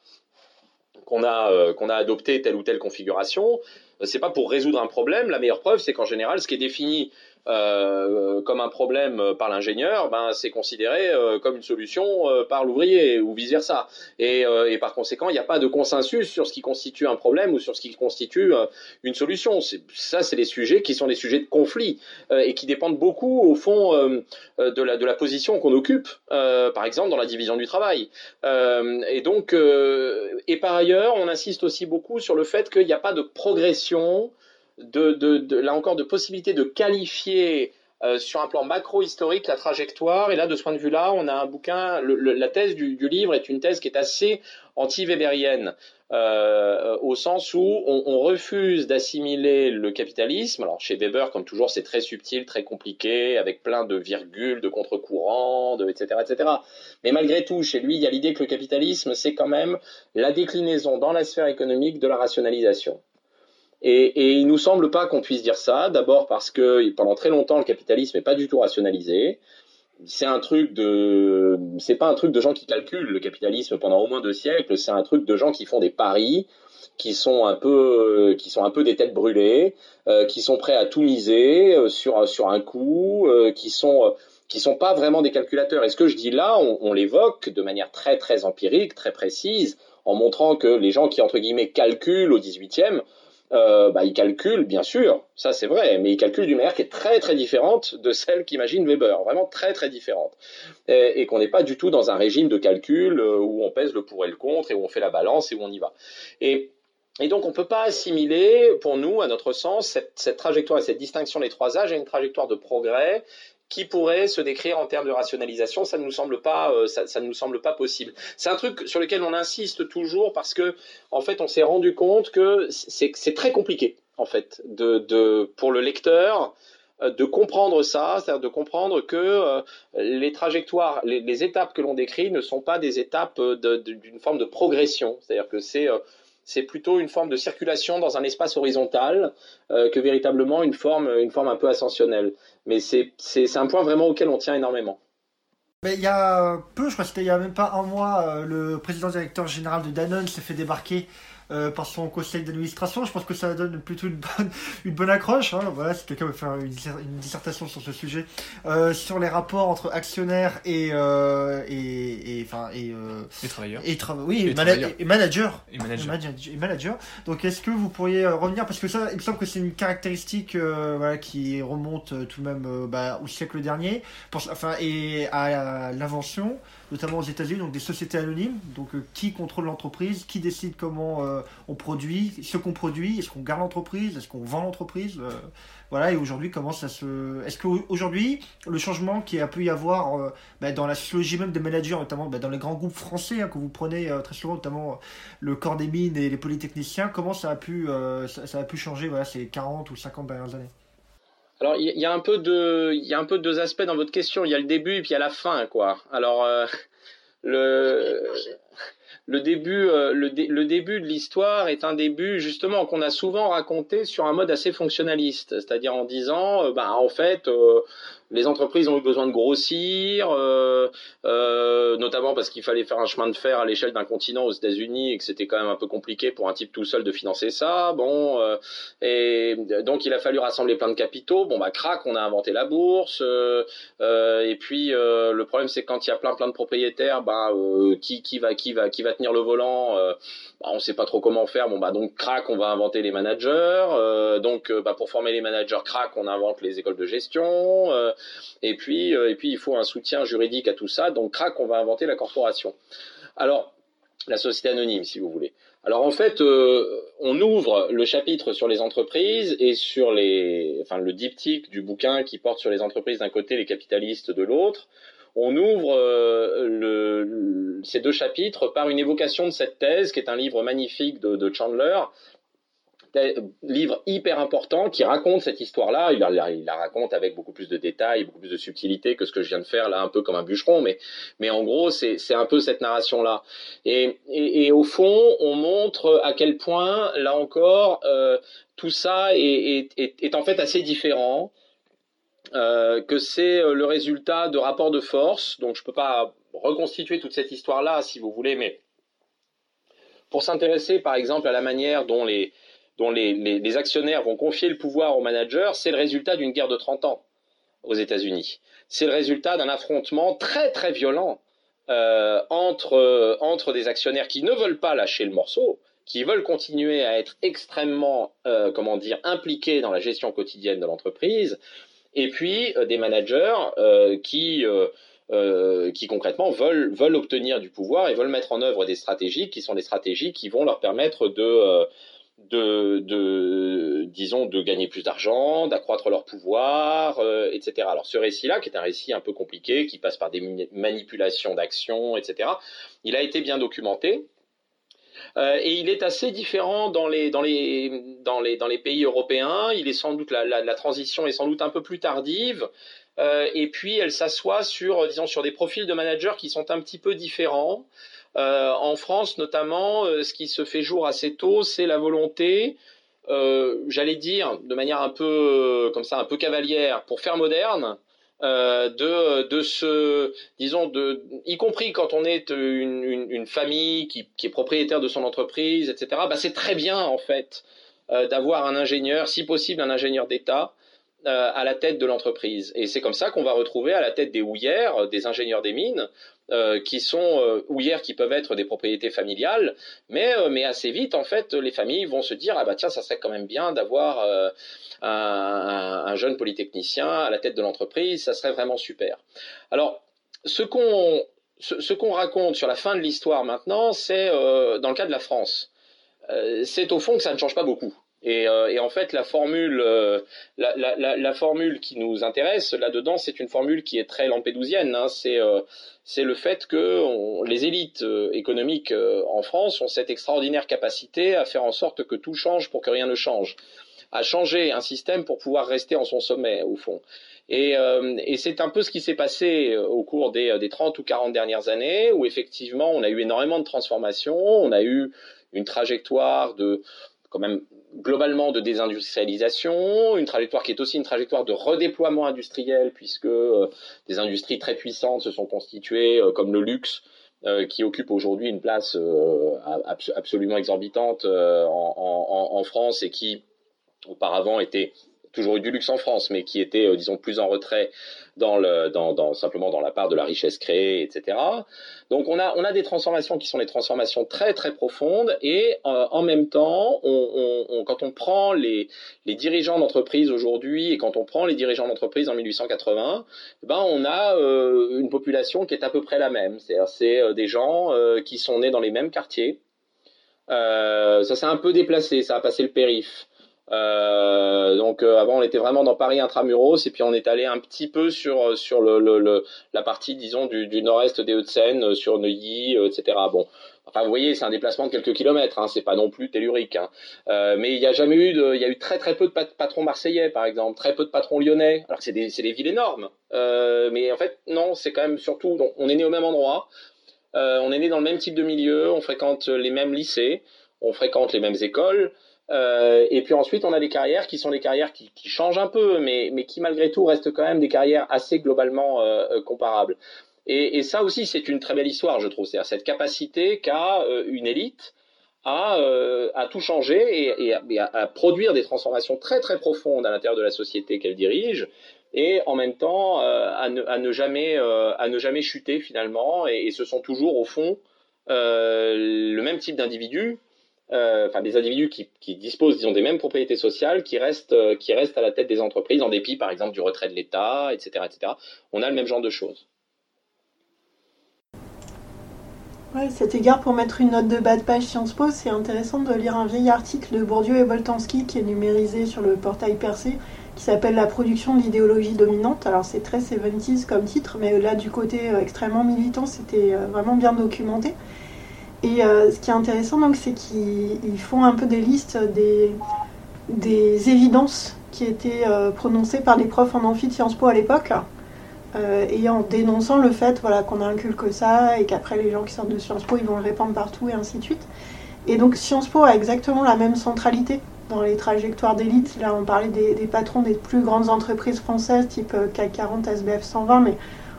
qu'on a, euh, qu'on a adopté telle ou telle configuration. C'est pas pour résoudre un problème. La meilleure preuve, c'est qu'en général, ce qui est défini euh, comme un problème par l'ingénieur, ben, c'est considéré euh, comme une solution euh, par l'ouvrier ou vice versa. Et, euh, et par conséquent, il n'y a pas de consensus sur ce qui constitue un problème ou sur ce qui constitue une solution. Ça, c'est des sujets qui sont des sujets de conflit et qui dépendent beaucoup, au fond, de, la, de la position qu'on occupe, par exemple, dans la division du travail. et donc, et par ailleurs, on insiste aussi beaucoup sur le fait qu'il n'y a pas de progression de, de, là encore de possibilité de qualifier euh, sur un plan macro-historique la trajectoire. Et là, de ce point de vue-là, on a un bouquin. la thèse du, livre est une thèse qui est assez anti-weberienne, euh, au sens où on, refuse d'assimiler le capitalisme. Alors chez Weber, comme toujours, c'est très subtil, très compliqué, avec plein de virgules, de contre-courants, etc., etc. Mais malgré tout, chez lui, il y a l'idée que le capitalisme, c'est quand même la déclinaison dans la sphère économique de la rationalisation. Et, et il nous semble pas qu'on puisse dire ça. D'abord parce que pendant très longtemps, le capitalisme n'est pas du tout rationalisé. C'est un truc de, c'est pas un truc de gens qui calculent le capitalisme pendant au moins deux siècles. C'est un truc de gens qui font des paris, qui sont un peu, qui sont un peu des têtes brûlées, euh, qui sont prêts à tout miser euh, sur sur un coup, euh, qui sont qui sont pas vraiment des calculateurs. Et ce que je dis là, on, on l'évoque de manière très très empirique, très précise, en montrant que les gens qui entre guillemets calculent au 18e euh, bah, il calcule, bien sûr, ça c'est vrai, mais il calcule d'une manière qui est très très différente de celle qu'imagine Weber, vraiment très très différente. Et, qu'on n'est pas du tout dans un régime de calcul euh, où on pèse le pour et le contre et où on fait la balance et où on y va. Et, donc on ne peut pas assimiler, pour nous, à notre sens, cette, cette trajectoire et cette distinction des trois âges à une trajectoire de progrès qui pourrait se décrire en termes de rationalisation, ça ne nous semble pas, euh, ça, ne nous semble pas possible. C'est un truc sur lequel on insiste toujours parce que, en fait, on s'est rendu compte que c'est très compliqué, en fait, de, pour le lecteur euh, de comprendre ça, c'est-à-dire de comprendre que euh, les trajectoires, les, étapes que l'on décrit ne sont pas des étapes d'une forme de progression, c'est-à-dire que c'est c'est plutôt une forme de circulation dans un espace horizontal euh, que véritablement une forme, une forme un peu ascensionnelle. Mais c'est un point vraiment auquel on tient énormément. Mais il y a peu, je crois que c'était il y a même pas un mois, euh, le président directeur général de Danone s'est fait débarquer euh, par son conseil d'administration. Je pense que ça donne plutôt une bonne, une bonne accroche. Hein. Voilà, si quelqu'un veut faire une, dissertation sur ce sujet, euh, sur les rapports entre actionnaires et euh, et, et enfin et, euh, et travailleurs. Et, oui, et, et, manager. Et manager. Donc, est-ce que vous pourriez euh, revenir? Parce que ça, il me semble que c'est une caractéristique voilà, qui remonte tout de même bah, au siècle dernier, pour, enfin et à l'invention notamment aux États-Unis, donc des sociétés anonymes, donc euh, qui contrôle l'entreprise, qui décide comment euh, on produit, ce qu'on produit, est-ce qu'on garde l'entreprise, est-ce qu'on vend l'entreprise, euh, voilà. Et aujourd'hui, comment ça se, est-ce qu'aujourd'hui le changement qui a pu y avoir bah, dans la sociologie même des managers, notamment bah, dans les grands groupes français hein, que vous prenez très souvent, notamment le corps des mines et les polytechniciens, comment ça a pu, ça, a pu changer voilà, ces 40 ou 50 dernières années? Alors il y, a un peu de, il y a un peu deux aspects dans votre question. Il y a le début et puis il y a la fin, quoi. Alors euh, le le début, euh, le, le, début de l'histoire est un début justement qu'on a souvent raconté sur un mode assez fonctionnaliste, c'est-à-dire en disant, euh, bah, en fait, les entreprises ont eu besoin de grossir, euh, euh, notamment parce qu'il fallait faire un chemin de fer à l'échelle d'un continent aux États-Unis et que c'était quand même un peu compliqué pour un type tout seul de financer ça. Bon, euh, et donc il a fallu rassembler plein de capitaux. Bon bah crac, on a inventé la bourse. et puis le problème c'est quand il y a plein plein de propriétaires, bah qui qui va qui va qui va tenir le volant bah, on sait pas trop comment faire. Bon bah donc crac, on va inventer les managers. donc bah, pour former les managers crac, on invente les écoles de gestion. Et puis, euh, et puis, il faut un soutien juridique à tout ça. Donc, crac, on va inventer la corporation. Alors, la société anonyme, si vous voulez. Alors en fait, euh, on ouvre le chapitre sur les entreprises et sur les, enfin le diptyque du bouquin qui porte sur les entreprises d'un côté, les capitalistes de l'autre. On ouvre euh, ces deux chapitres par une évocation de cette thèse, qui est un livre magnifique de Chandler, livre hyper important qui raconte cette histoire-là. Il la, raconte avec beaucoup plus de détails, beaucoup plus de subtilité que ce que je viens de faire là, un peu comme un bûcheron. Mais, mais en gros, c'est un peu cette narration-là. Et, et, au fond, on montre à quel point, là encore, euh, tout ça est, est, est, en fait assez différent. Euh, que c'est euh, le résultat de rapports de force. Donc je peux pas reconstituer toute cette histoire-là, si vous voulez, mais pour s'intéresser, par exemple, à la manière dont les, dont les, actionnaires vont confier le pouvoir aux managers, c'est le résultat d'une guerre de 30 ans aux États-Unis. C'est le résultat d'un affrontement très très violent euh, entre, entre des actionnaires qui ne veulent pas lâcher le morceau, qui veulent continuer à être extrêmement, euh, comment dire, impliqués dans la gestion quotidienne de l'entreprise, et puis euh, des managers qui qui concrètement veulent, veulent obtenir du pouvoir et veulent mettre en œuvre des stratégies qui sont des stratégies qui vont leur permettre de, de, de, disons, de gagner plus d'argent, d'accroître leur pouvoir, euh, etc. Alors ce récit-là, qui est un récit un peu compliqué, qui passe par des manipulations d'actions, etc., il a été bien documenté. Euh, et il est assez différent dans les, dans, les, dans, les, dans les pays européens. Il est sans doute la, la, transition est sans doute un peu plus tardive. Euh, et puis elle s'assoit sur, disons, sur des profils de managers qui sont un petit peu différents. Euh, en France, notamment, euh, ce qui se fait jour assez tôt, c'est la volonté, euh, j'allais dire, de manière un peu comme ça, un peu cavalière, pour faire moderne, de, de ce, disons, y compris quand on est une, une, une famille qui, qui, est propriétaire de son entreprise, etc. Bah, c'est très bien en fait d'avoir un ingénieur, si possible un ingénieur d'État, à la tête de l'entreprise. Et c'est comme ça qu'on va retrouver à la tête des houillères, des ingénieurs des mines, euh, qui sont euh, houillères qui peuvent être des propriétés familiales, mais, euh, mais assez vite, en fait, les familles vont se dire, ah bah tiens, ça serait quand même bien d'avoir euh, un, un, jeune polytechnicien à la tête de l'entreprise, ça serait vraiment super. Alors, ce qu'on ce, ce qu'on raconte sur la fin de l'histoire maintenant, c'est dans le cas de la France. c'est au fond que ça ne change pas beaucoup. Et, euh, et, en fait, la formule, euh, la, formule qui nous intéresse là-dedans, c'est une formule qui est très lampédousienne. Hein. C'est euh, c'est le fait que les élites économiques en France ont cette extraordinaire capacité à faire en sorte que tout change pour que rien ne change, à changer un système pour pouvoir rester en son sommet, au fond. Et, et c'est un peu ce qui s'est passé au cours des, des 30 ou 40 dernières années, où effectivement, on a eu énormément de transformations, on a eu une trajectoire de quand même globalement de désindustrialisation, une trajectoire qui est aussi une trajectoire de redéploiement industriel, puisque euh, des industries très puissantes se sont constituées, euh, comme le luxe, euh, qui occupe aujourd'hui une place absolument exorbitante en, en, France et qui auparavant était toujours eu du luxe en France, mais qui était, euh, disons, plus en retrait dans le, dans, simplement dans la part de la richesse créée, etc. Donc on a, on a des transformations qui sont des transformations très très profondes et euh, en même temps, quand on prend les, les dirigeants d'entreprise aujourd'hui et quand on prend les dirigeants d'entreprise en 1880, eh ben on a euh, une population qui est à peu près la même. C'est-à-dire c'est des gens qui sont nés dans les mêmes quartiers. ça s'est un peu déplacé, ça a passé le périph'. Euh, donc euh, avant on était vraiment dans Paris intramuros et puis on est allé un petit peu sur euh, sur le, la partie disons du, du nord-est des Hauts-de-Seine sur Neuilly etc bon enfin vous voyez c'est un déplacement de quelques kilomètres hein, c'est pas non plus tellurique hein. mais il y a jamais eu de il y a eu très très peu de patrons marseillais par exemple très peu de patrons lyonnais alors que c'est des c'est des villes énormes mais en fait non c'est quand même surtout donc, on est né au même endroit on est né dans le même type de milieu on fréquente les mêmes lycées on fréquente les mêmes écoles euh, et puis ensuite, on a des carrières qui sont des carrières qui, changent un peu, mais, qui malgré tout restent quand même des carrières assez globalement euh, euh comparables. Et, ça aussi, c'est une très belle histoire, je trouve. C'est-à-dire cette capacité qu'a une élite à, tout changer et, à, produire des transformations très très profondes à l'intérieur de la société qu'elle dirige, et en même temps à ne, jamais à ne jamais chuter finalement. Et, ce sont toujours au fond le même type d'individus enfin des individus qui, qui, disposent, disons, des mêmes propriétés sociales, qui restent, euh, qui restent à la tête des entreprises, en dépit, par exemple, du retrait de l'État, etc., etc. On a le même genre de choses. Ouais, cet égard, pour mettre une note de bas de page Sciences Po, c'est intéressant de lire un vieil article de Bourdieu et Boltanski qui est numérisé sur le portail Percé, qui s'appelle La production de l'idéologie dominante. Alors c'est très 70s comme titre, mais là du côté euh, extrêmement militant, c'était vraiment bien documenté. Et euh, ce qui est intéressant, donc, c'est qu'ils font un peu des listes des, des évidences qui étaient euh, prononcées par les profs en amphi de Sciences Po à l'époque, euh, et en dénonçant le fait voilà, qu'on inculque ça et qu'après les gens qui sortent de Sciences Po, ils vont le répandre partout et ainsi de suite. Et donc Sciences Po a exactement la même centralité dans les trajectoires d'élite. Là, on parlait des, patrons des plus grandes entreprises françaises, type CAC 40, SBF 120, mais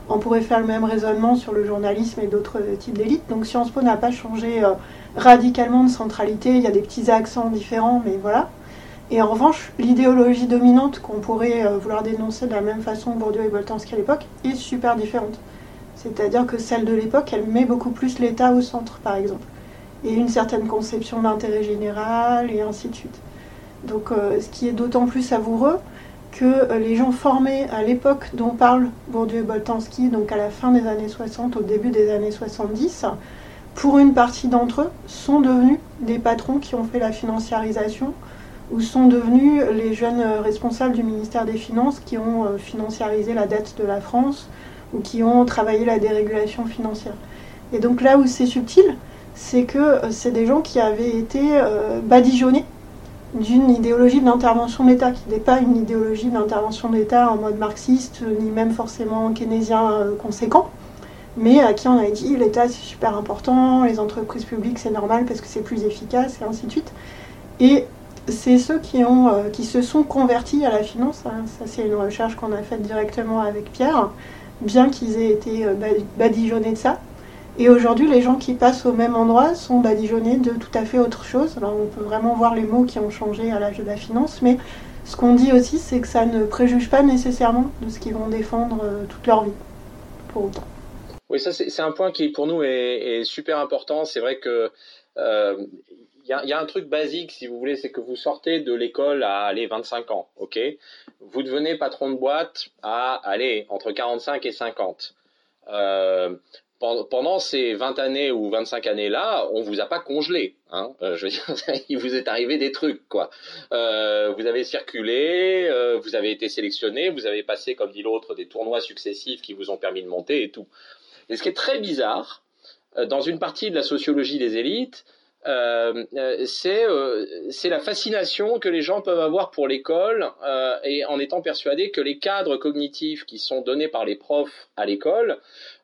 on pourrait faire le même raisonnement sur le journalisme et d'autres types d'élites. Donc Sciences Po n'a pas changé euh, radicalement de centralité, il y a des petits accents différents, mais voilà. Et en revanche, l'idéologie dominante qu'on pourrait euh, vouloir dénoncer de la même façon que Bourdieu et Boltanski à l'époque est super différente. C'est-à-dire que celle de l'époque, elle met beaucoup plus l'État au centre, par exemple, et une certaine conception d'intérêt général, et ainsi de suite. Donc euh, ce qui est d'autant plus savoureux, que euh, les gens formés à l'époque dont parle Bourdieu et Boltanski, donc à la fin des années 60, au début des années 70, pour une partie d'entre eux, sont devenus des patrons qui ont fait la financiarisation ou sont devenus les jeunes responsables du ministère des Finances qui ont euh, financiarisé la dette de la France ou qui ont travaillé la dérégulation financière. Et donc là où c'est subtil, c'est que euh, c'est des gens qui avaient été euh, badigeonnés d'une idéologie d'intervention de l'État, qui n'est pas une idéologie d'intervention de l'État en mode marxiste, ni même forcément keynésien conséquent, mais à qui on a dit l'État c'est super important, les entreprises publiques c'est normal parce que c'est plus efficace, et ainsi de suite. Et c'est ceux qui, ont, euh, qui se sont convertis à la finance. Hein. Ça, c'est une recherche qu'on a faite directement avec Pierre, bien qu'ils aient été euh, badigeonnés de ça. Et aujourd'hui, les gens qui passent au même endroit sont badigeonnés de tout à fait autre chose. Alors, on peut vraiment voir les mots qui ont changé à l'âge de la finance, mais ce qu'on dit aussi, c'est que ça ne préjuge pas nécessairement de ce qu'ils vont défendre euh, toute leur vie, pour autant. Oui, ça, c'est un point qui, pour nous, est, super important. C'est vrai que il y, a un truc basique, si vous voulez, c'est que vous sortez de l'école à aller 25 ans, ok? Vous devenez patron de boîte à aller entre 45 et 50. Euh, pendant ces 20 années ou 25 années-là, on vous a pas congelé. Hein euh, je veux dire, il vous est arrivé des trucs, quoi. Euh, vous avez circulé, euh, vous avez été sélectionné, vous avez passé, comme dit l'autre, des tournois successifs qui vous ont permis de monter et tout. Et ce qui est très bizarre, dans une partie de la sociologie des élites, c'est la fascination que les gens peuvent avoir pour l'école et en étant persuadés que les cadres cognitifs qui sont donnés par les profs à l'école,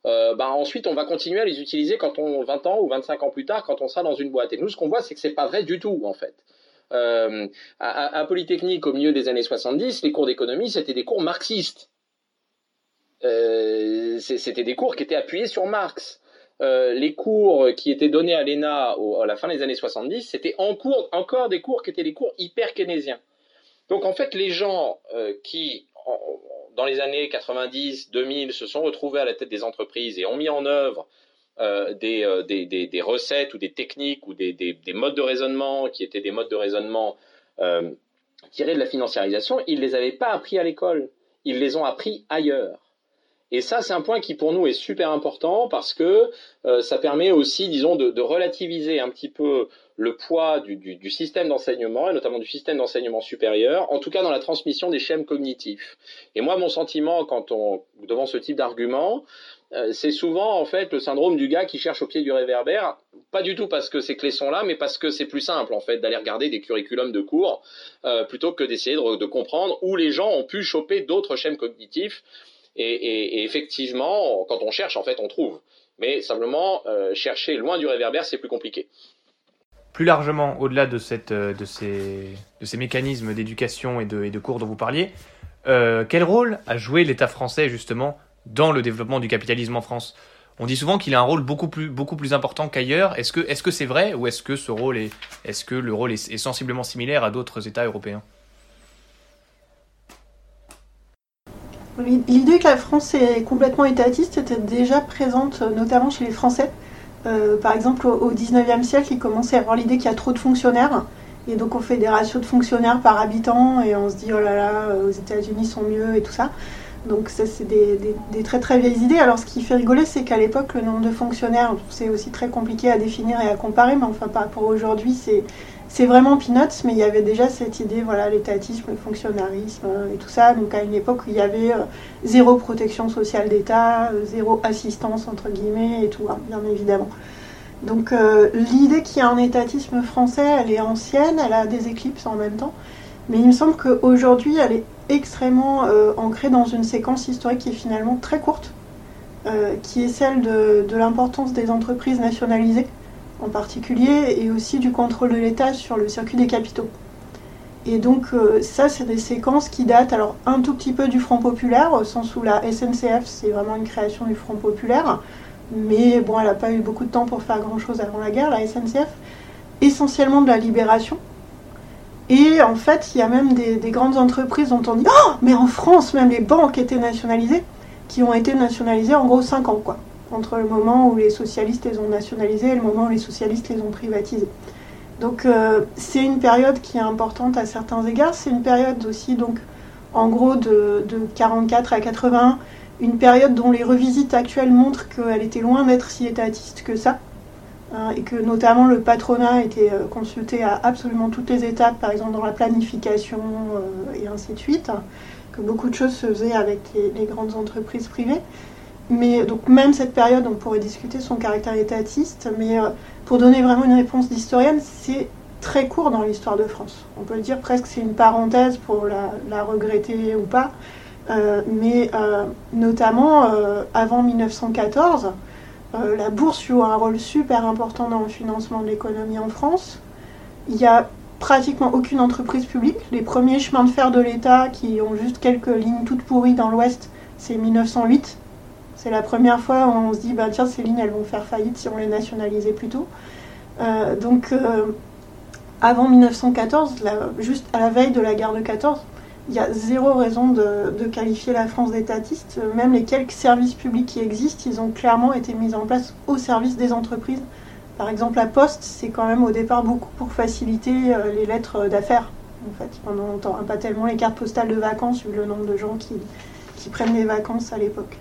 bah ensuite on va continuer à les utiliser quand on 20 ans ou 25 ans plus tard quand on sera dans une boîte. Et nous ce qu'on voit c'est que c'est pas vrai du tout en fait. à, à, Polytechnique au milieu des années 70, les cours d'économie c'était des cours marxistes. c'était des cours qui étaient appuyés sur Marx. Euh, les cours qui étaient donnés à l'ENA à la fin des années 70, c'était encore des cours qui étaient des cours hyper keynésiens. Donc en fait, les gens euh, qui, dans les années 90, 2000, se sont retrouvés à la tête des entreprises et ont mis en œuvre euh, des, des, recettes ou des techniques ou des, modes de raisonnement qui étaient des modes de raisonnement tirés de la financiarisation, ils ne les avaient pas appris à l'école, ils les ont appris ailleurs. Et ça, c'est un point qui pour nous est super important parce que euh, ça permet aussi, disons, de, relativiser un petit peu le poids du, système d'enseignement, et notamment du système d'enseignement supérieur, en tout cas dans la transmission des schèmes cognitifs. Et moi, mon sentiment quand on, devant ce type d'argument, euh, c'est souvent en fait le syndrome du gars qui cherche au pied du réverbère, pas du tout parce que ces clés sont là, mais parce que c'est plus simple en fait d'aller regarder des curriculums de cours euh, plutôt que d'essayer de, comprendre où les gens ont pu choper d'autres schèmes cognitifs et, effectivement, quand on cherche, en fait, on trouve. Mais simplement, euh, chercher loin du réverbère, c'est plus compliqué. Plus largement, au-delà euh, de, ces, mécanismes d'éducation et de, cours dont vous parliez, euh, quel rôle a joué l'État français justement dans le développement du capitalisme en France? On dit souvent qu'il a un rôle beaucoup plus, important qu'ailleurs. Est-ce que c'est vrai ou est-ce que le rôle est sensiblement similaire à d'autres États européens? L'idée que la France est complètement étatiste était déjà présente, notamment chez les Français. Euh, par exemple, au 19e siècle, il commençait à avoir l'idée qu'il y a trop de fonctionnaires. Et donc, on fait des ratios de fonctionnaires par habitant et on se dit, oh là là, euh, aux États-Unis sont mieux et tout ça. Donc, ça, c'est des, des, très très vieilles idées. Alors, ce qui fait rigoler, c'est qu'à l'époque, le nombre de fonctionnaires, c'est aussi très compliqué à définir et à comparer, mais enfin, par rapport aujourd'hui, c'est c'est vraiment peanuts, mais il y avait déjà cette idée, voilà, l'étatisme, le fonctionnarisme euh, et tout ça. Donc à une époque où il y avait euh, zéro protection sociale d'État, euh, zéro assistance entre guillemets et tout, hein, bien évidemment. Donc l'idée qu'il y a un étatisme français, elle est ancienne, elle a des éclipses en même temps, mais il me semble qu'aujourd'hui, elle est extrêmement ancrée dans une séquence historique qui est finalement très courte, qui est celle de l'importance des entreprises nationalisées en particulier, et aussi du contrôle de l'État sur le circuit des capitaux. Et donc euh, ça, c'est des séquences qui datent alors un tout petit peu du Front populaire, au sens où la SNCF, c'est vraiment une création du Front populaire, mais bon, elle n'a pas eu beaucoup de temps pour faire grand-chose avant la guerre, la SNCF, essentiellement de la libération. Et en fait, il y a même des, des grandes entreprises dont on dit « Oh, mais en France, même les banques étaient nationalisées », qui ont été nationalisées en gros 5 ans, quoi entre le moment où les socialistes les ont nationalisés et le moment où les socialistes les ont privatisés. Donc euh, c'est une période qui est importante à certains égards. C'est une période aussi, donc, en gros, de, de 44 à 80, une période dont les revisites actuelles montrent qu'elle était loin d'être si étatiste que ça. hein, et que notamment le patronat était consulté à absolument toutes les étapes, par exemple dans la planification et ainsi de suite, que beaucoup de choses se faisaient avec les, grandes entreprises privées. Mais donc même cette période, on pourrait discuter son caractère étatiste, mais pour donner vraiment une réponse d'historienne, c'est très court dans l'histoire de France. On peut le dire presque c'est une parenthèse pour la, regretter ou pas. Euh, mais euh, notamment euh, avant 1914, la bourse joue un rôle super important dans le financement de l'économie en France. Il n'y a pratiquement aucune entreprise publique. Les premiers chemins de fer de l'État qui ont juste quelques lignes toutes pourries dans l'Ouest, c'est 1908. C'est la première fois où on se dit, bah, tiens, ces lignes, elles vont faire faillite si on les nationalisait plus tôt. donc, avant 1914, juste à la veille de la guerre de 14, il y a zéro raison de, qualifier la France d'étatiste. Même les quelques services publics qui existent, ils ont clairement été mis en place au service des entreprises. Par exemple, la Poste, c'est quand même au départ beaucoup pour faciliter euh, les lettres d'affaires. En fait, pendant longtemps, pas tellement les cartes postales de vacances, vu le nombre de gens qui, prennent des vacances à l'époque.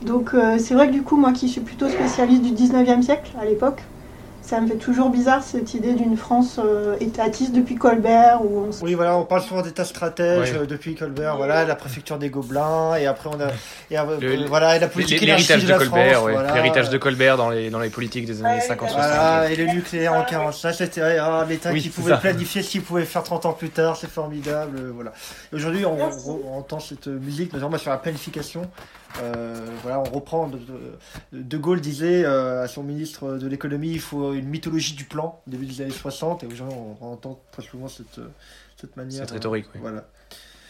Donc euh, c'est vrai que du coup, moi qui suis plutôt spécialiste du 19e siècle à l'époque, ça me fait toujours bizarre cette idée d'une France euh, étatiste depuis Colbert. Où on... Oui, voilà, on parle souvent d'état stratège euh, depuis Colbert, voilà, la préfecture des Gobelins, et après on a. Et, le, voilà, et la politique L'héritage de, Colbert, ouais. L'héritage de Colbert dans les, dans les politiques des années 50 Voilà, et le nucléaire en 45, c'était ah, l'État qui pouvait planifier ce qu'il pouvait faire 30 ans plus tard, c'est formidable, euh, voilà. Aujourd'hui, on, on, entend cette musique, notamment sur la planification. Euh, voilà, on reprend. De, de, Gaulle disait euh, à son ministre de l'économie il faut une mythologie du plan, début des années 60, et aujourd'hui on, entend très souvent cette, cette manière. Cette rhétorique, oui. Voilà.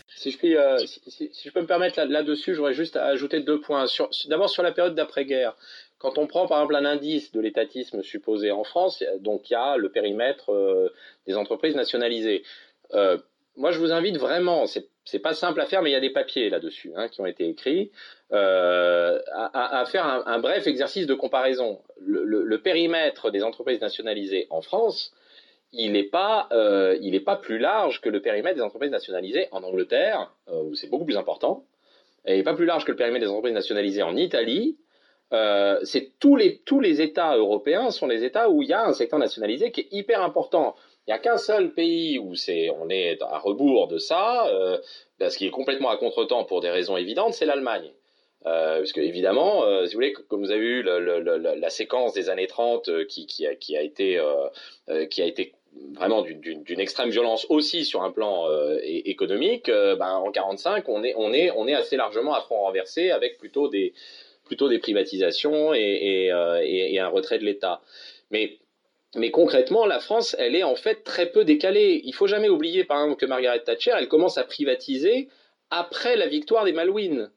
Si je, puis, euh, si, je peux me permettre là-dessus, j'aurais juste à ajouter deux points. D'abord sur la période d'après-guerre. Quand on prend par exemple un indice de l'étatisme supposé en France, donc il y a le périmètre des entreprises nationalisées. moi, je vous invite vraiment, c'est pas simple à faire, mais il y a des papiers là-dessus hein, qui ont été écrits. Euh, à, faire un, bref exercice de comparaison. Le, périmètre des entreprises nationalisées en France, il n'est pas, euh, pas plus large que le périmètre des entreprises nationalisées en Angleterre, euh, où c'est beaucoup plus important, et pas plus large que le périmètre des entreprises nationalisées en Italie. c'est tous les, tous les États européens sont les États où il y a un secteur nationalisé qui est hyper important. Il n'y a qu'un seul pays où c'est, on est à rebours de ça, ce qui est complètement à contretemps pour des raisons évidentes, c'est l'Allemagne. Euh, parce que évidemment, euh, si vous voulez, comme vous avez eu la séquence des années 30 euh, qui, a, été, vraiment d'une extrême violence aussi sur un plan économique, ben, en 45, on est, assez largement à front renversé avec plutôt des, privatisations et, et un retrait de l'État. Mais mais concrètement, la France, elle est en fait très peu décalée. Il faut jamais oublier, par exemple, que Margaret Thatcher, elle commence à privatiser après la victoire des Malouines.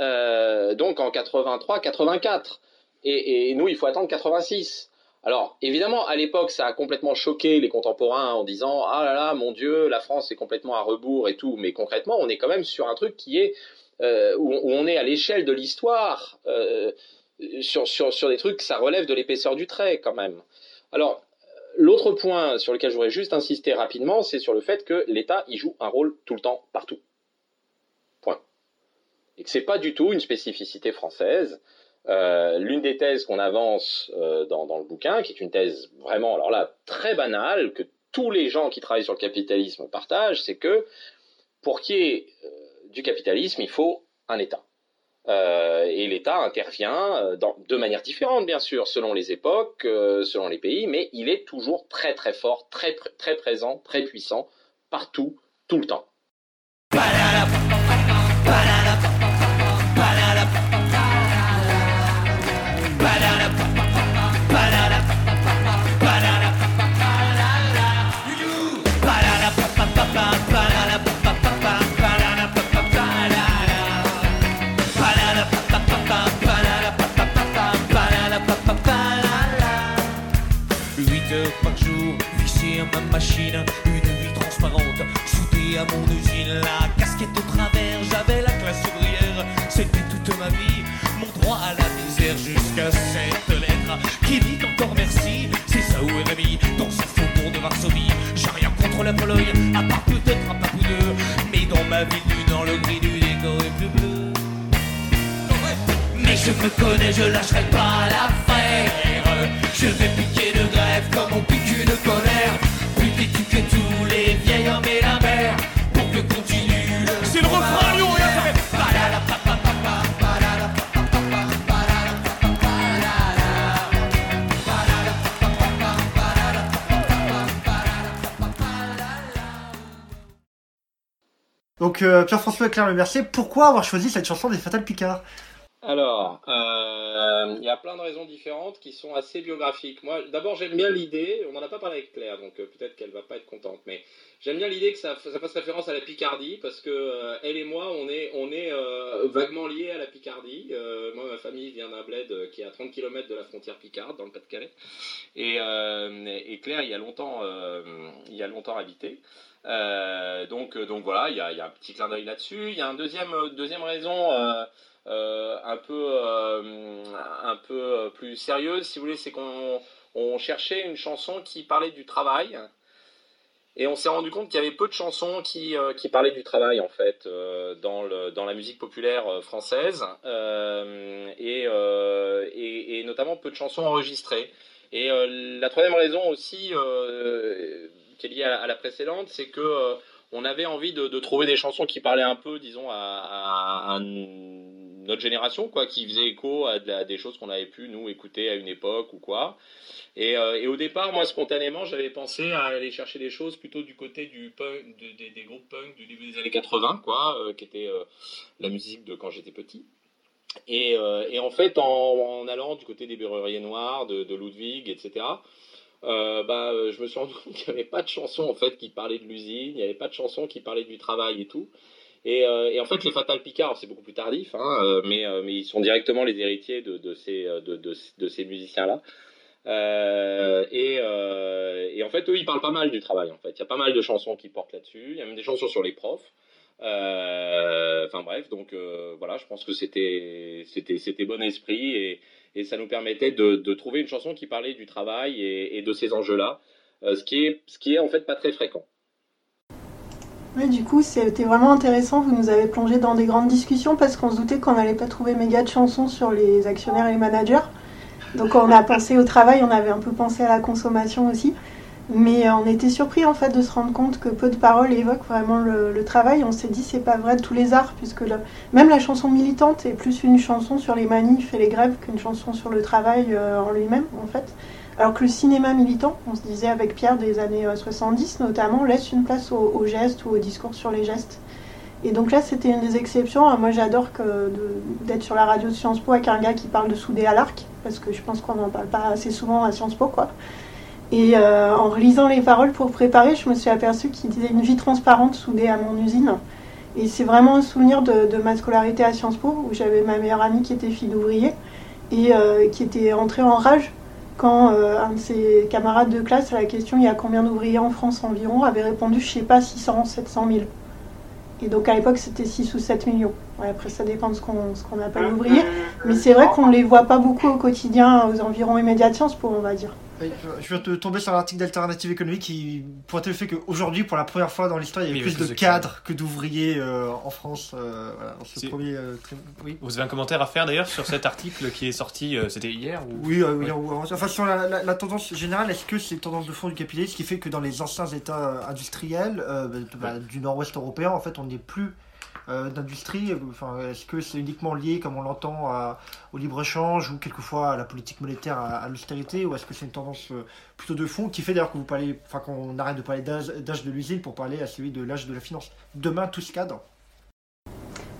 Euh, donc en 83-84. Et, nous, il faut attendre 86. Alors, évidemment, à l'époque, ça a complètement choqué les contemporains en disant Ah là là, mon Dieu, la France est complètement à rebours et tout. Mais concrètement, on est quand même sur un truc qui est euh, où, on est à l'échelle de l'histoire, euh, sur, sur, sur des trucs, ça relève de l'épaisseur du trait quand même. Alors, l'autre point sur lequel je voudrais juste insister rapidement, c'est sur le fait que l'État y joue un rôle tout le temps, partout et que c'est pas du tout une spécificité française. Euh, l'une des thèses qu'on avance euh, dans, le bouquin, qui est une thèse vraiment, alors là, très banale, que tous les gens qui travaillent sur le capitalisme partagent, c'est que pour qu'il y ait euh, du capitalisme, il faut un État. Et l'État intervient de manière différente, bien sûr, selon les époques, selon les pays, mais il est toujours très très fort, très, très présent, très puissant, partout, tout le temps. Par jour, vissé à ma machine, une vie transparente, soudée à mon usine, la casquette au travers, j'avais la classe ouvrière, c'était toute ma vie, mon droit à la misère jusqu'à cette lettre qui dit encore merci, c'est ça où est mis dans ce faubourg de Varsovie, j'ai rien contre la Pologne, à part peut-être un papou deux, mais dans ma ville nue, dans le gris du décor est plus bleu. Mais je me connais, je lâcherai pas l'affaire Je vais piquer de grève comme on pique une colère. Puis éduquer tous les vieils hommes et la mère. Pour que continue le. C'est le refrain, Lyon, regarde, ça fait. Donc euh, Pierre-François et Claire Le Mercier, pourquoi avoir choisi cette chanson des Fatal Picard? Alors, euh, il y a plein de raisons différentes qui sont assez biographiques. Moi, d'abord, j'aime bien l'idée, on n'en a pas parlé avec Claire, donc euh, peut-être qu'elle va pas être contente, mais j'aime bien l'idée que ça, fasse référence à la Picardie, parce que euh, elle et moi, on est, on est vaguement liés à la Picardie. Moi, ma famille vient d'un bled qui est à 30 km de la frontière picarde, dans le Pas-de-Calais. Et, Claire, il y a longtemps, y a longtemps habité. Donc, donc voilà, il y a, y a un petit clin d'œil là-dessus. Il y a une deuxième, deuxième raison un, peu, euh, un peu plus sérieuse, si vous voulez, c'est qu'on on cherchait une chanson qui parlait du travail. Et on s'est rendu compte qu'il y avait peu de chansons qui, euh, qui parlaient du travail, en fait, euh, dans, le, dans la musique populaire euh, française, euh, et, euh, et, notamment peu de chansons enregistrées. Et euh, la troisième raison aussi, euh, qui est liée à, la précédente, c'est que euh, on avait envie de, trouver des chansons qui parlaient un peu, disons, à, à- à notre génération, quoi, qui faisaient écho à, des choses qu'on avait pu nous écouter à une époque ou quoi. Et, euh, et au départ, moi, spontanément, j'avais pensé à aller chercher des choses plutôt du côté du punk, de- des- groupes punk du début des années 80, quoi, euh, qui était euh, la musique de quand j'étais petit. Et, en fait, en, allant du côté des Berruriers Noirs, de, Ludwig, etc., bah, je me suis rendu compte qu'il n'y avait pas de chansons en fait qui parlaient de l'usine, il n'y avait pas de chansons qui parlaient du travail et tout. Et, euh, et en fait, les Fatal Picard, c'est beaucoup plus tardif, hein, euh, mais, euh, mais ils sont directement les héritiers de, ces, musiciens-là. Et, en fait, eux, ils parlent pas mal du travail. En fait, il y a pas mal de chansons qui portent là-dessus. Il y a même des chansons sur les profs. Enfin bref, donc voilà, je pense que c'était bon esprit et, ça nous permettait de, trouver une chanson qui parlait du travail et, de ces enjeux-là, ce qui est ce qui est en fait pas très fréquent. Du coup, c'était vraiment intéressant. Vous nous avez plongé dans des grandes discussions parce qu'on se doutait qu'on n'allait pas trouver méga de chansons sur les actionnaires et les managers. Donc, on a pensé au travail, on avait un peu pensé à la consommation aussi. Mais euh, on était surpris en fait de se rendre compte que peu de paroles évoquent vraiment le, travail. On s'est dit c'est pas vrai de tous les arts puisque même la chanson militante est plus une chanson sur les manifs et les grèves qu'une chanson sur le travail euh, en lui-même en fait. Alors que le cinéma militant, on se disait avec Pierre des années euh, 70 notamment, laisse une place aux, gestes ou au discours sur les gestes. Et donc là, c'était une des exceptions. Euh, Moi, j'adore d'être sur la radio de Sciences Po avec un gars qui parle de soudé à l'arc, parce que je pense qu'on n'en parle pas assez souvent à Sciences Po, quoi. Et euh, en relisant les paroles pour préparer, je me suis aperçue qu'il disait une vie transparente soudée à mon usine. Et c'est vraiment un souvenir de, de ma scolarité à Sciences Po, où j'avais ma meilleure amie qui était fille d'ouvrier et euh, qui était entrée en rage quand euh, un de ses camarades de classe, à la question il y a combien d'ouvriers en France environ, avait répondu je sais pas 600, 700 000. Et donc à l'époque c'était 6 ou 7 millions. Ouais, après ça dépend de ce qu'on ce qu'on appelle ouvrier. Mais c'est vrai qu'on les voit pas beaucoup au quotidien aux environs immédiats de Sciences Po, on va dire. Je viens de tomber sur l'article d'Alternative économique qui pointait le fait qu'aujourd'hui, pour la première fois dans l'histoire, il y avait plus plus de cadres que d'ouvriers euh, en France. euh, voilà, dans ce Si. premier, euh, oui. Vous avez un commentaire à faire d'ailleurs sur cet article qui est sorti, c'était hier ou... Oui, Ouais. ou- enfin sur la, la- la tendance générale, est-ce que c'est une tendance de fond du capitalisme, ce qui fait que dans les anciens États industriels bah, du Nord-Ouest européen, en fait, on n'est plus d'industrie. Enfin, est-ce que c'est uniquement lié, comme on l'entend, au libre-échange ou quelquefois à la politique monétaire, à, l'austérité, ou est-ce que c'est une tendance euh, plutôt de fond qui fait d'ailleurs que vous parlez, enfin qu'on arrête de parler d'âge d'âge de l'usine pour parler à celui de l'âge de la finance? Demain, tout se cadre.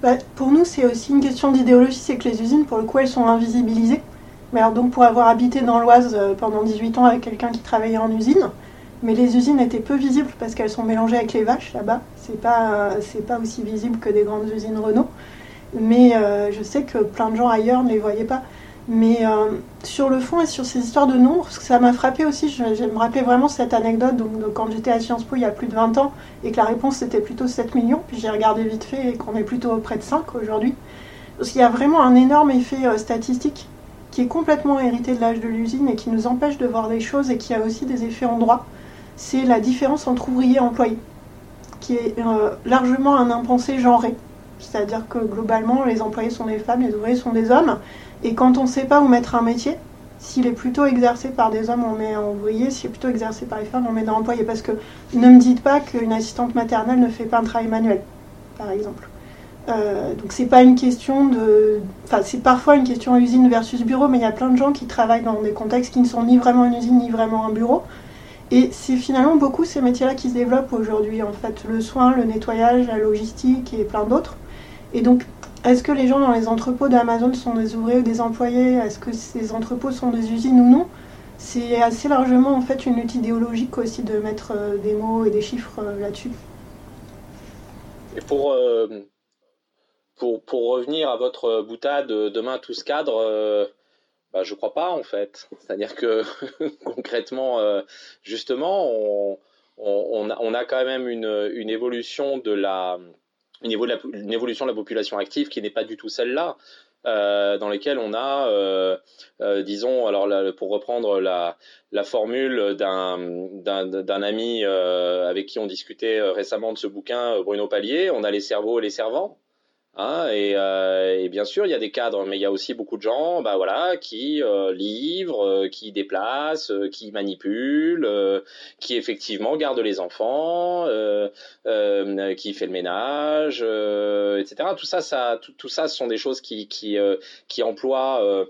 Bah, pour nous, c'est aussi une question d'idéologie, c'est que les usines, pour le coup, elles sont invisibilisées. Mais alors donc pour avoir habité dans l'Oise euh, pendant 18 ans avec quelqu'un qui travaillait en usine, mais les usines étaient peu visibles parce qu'elles sont mélangées avec les vaches là-bas. C'est pas euh, c'est pas aussi visible que des grandes usines Renault. Mais euh, je sais que plein de gens ailleurs ne les voyaient pas. Mais euh, sur le fond et sur ces histoires de nombres, ça m'a frappé aussi, je, me rappelais vraiment cette anecdote donc, de quand j'étais à Sciences Po il y a plus de 20 ans et que la réponse c'était plutôt 7 millions, puis j'ai regardé vite fait et qu'on est plutôt près de 5 aujourd'hui. Parce qu'il y a vraiment un énorme effet statistique qui est complètement hérité de l'âge de l'usine et qui nous empêche de voir des choses et qui a aussi des effets en droit. C'est la différence entre ouvriers et employés, qui est euh, largement un impensé genré. C'est-à-dire que globalement, les employés sont des femmes, les ouvriers sont des hommes. Et quand on ne sait pas où mettre un métier, S'il est plutôt exercé par des hommes, on met en ouvrier. S'il est plutôt exercé par les femmes, on met dans employé. Parce que ne me dites pas qu'une assistante maternelle ne fait pas un travail manuel, par exemple. Euh, donc c'est pas une question de, enfin c'est parfois une question usine versus bureau, mais il y a plein de gens qui travaillent dans des contextes qui ne sont ni vraiment une usine ni vraiment un bureau. Et c'est finalement beaucoup ces métiers-là qui se développent aujourd'hui, en fait, le soin, le nettoyage, la logistique et plein d'autres. Et donc, est-ce que les gens dans les entrepôts d'Amazon sont des ouvriers ou des employés? Est-ce que ces entrepôts sont des usines ou non? C'est assez largement en fait une lutte idéologique aussi de mettre euh, des mots et des chiffres euh, là-dessus. Et pour, pour, pour, revenir à votre boutade, demain tout ce cadre, bah, je crois pas en fait. C'est-à-dire que concrètement, euh, justement, on, a, quand même une, évolution de la une, évolution de la population active qui n'est pas du tout celle-là. Euh, dans lesquelles on a, euh, disons, alors pour reprendre la, la formule d'un ami avec qui on discutait récemment de ce bouquin, Bruno Palier, on a les cerveaux et les servants. Hein, euh, et, bien sûr, il y a des cadres, mais il y a aussi beaucoup de gens, bah voilà, qui euh, livrent, euh, qui déplacent, qui manipulent, qui effectivement gardent les enfants, qui fait le ménage, etc. Tout ça, ça, tout, ça, ce sont des choses qui qui qui emploient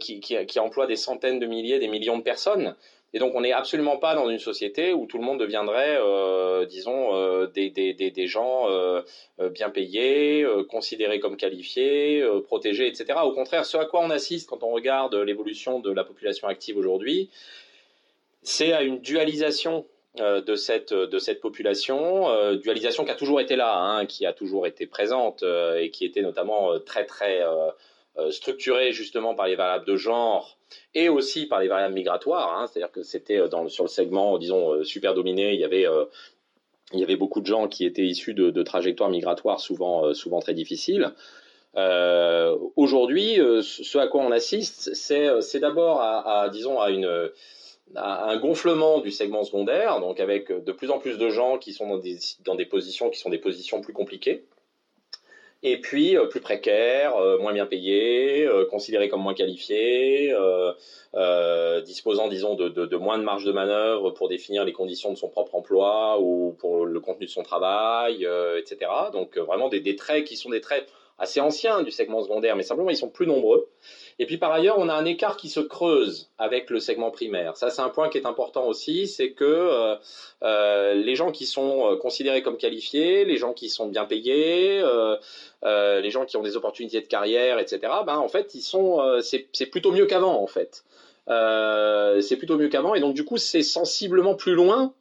qui, qui, qui emploient des centaines de milliers, des millions de personnes. Et donc, on n'est absolument pas dans une société où tout le monde deviendrait, euh, disons, euh, des, des, des, gens euh, bien payés, considérés comme qualifiés, protégés, etc. Au contraire, ce à quoi on assiste quand on regarde l'évolution de la population active aujourd'hui, c'est à une dualisation de cette, de cette population, dualisation qui a toujours été là, hein, qui a toujours été présente et qui était notamment très, très structurée justement par les variables de genre et aussi par les variables migratoires. Hein, C'est-à-dire que c'était euh, sur le segment, disons, euh, super dominé, il y avait euh, beaucoup de gens qui étaient issus de, trajectoires migratoires souvent, très difficiles. Aujourd'hui, ce à quoi on assiste, c'est d'abord à, disons, un gonflement du segment secondaire, donc avec de plus en plus de gens qui sont dans dans des positions qui sont des positions plus compliquées et puis euh, plus précaire, euh, moins bien payé, euh, considéré comme moins qualifié, disposant, disons, de, moins de marge de manœuvre pour définir les conditions de son propre emploi ou pour le contenu de son travail, etc. Donc vraiment des, des traits qui sont des traits assez anciens du segment secondaire, mais simplement ils sont plus nombreux. Et puis par ailleurs, on a un écart qui se creuse avec le segment primaire. Ça, c'est un point qui est important aussi, c'est que euh, euh, les gens qui sont euh, considérés comme qualifiés, les gens qui sont bien payés, les gens qui ont des opportunités de carrière, etc. Ben en fait, ils sont, c'est plutôt mieux qu'avant en fait. c'est plutôt mieux qu'avant, et donc du coup, c'est sensiblement plus loin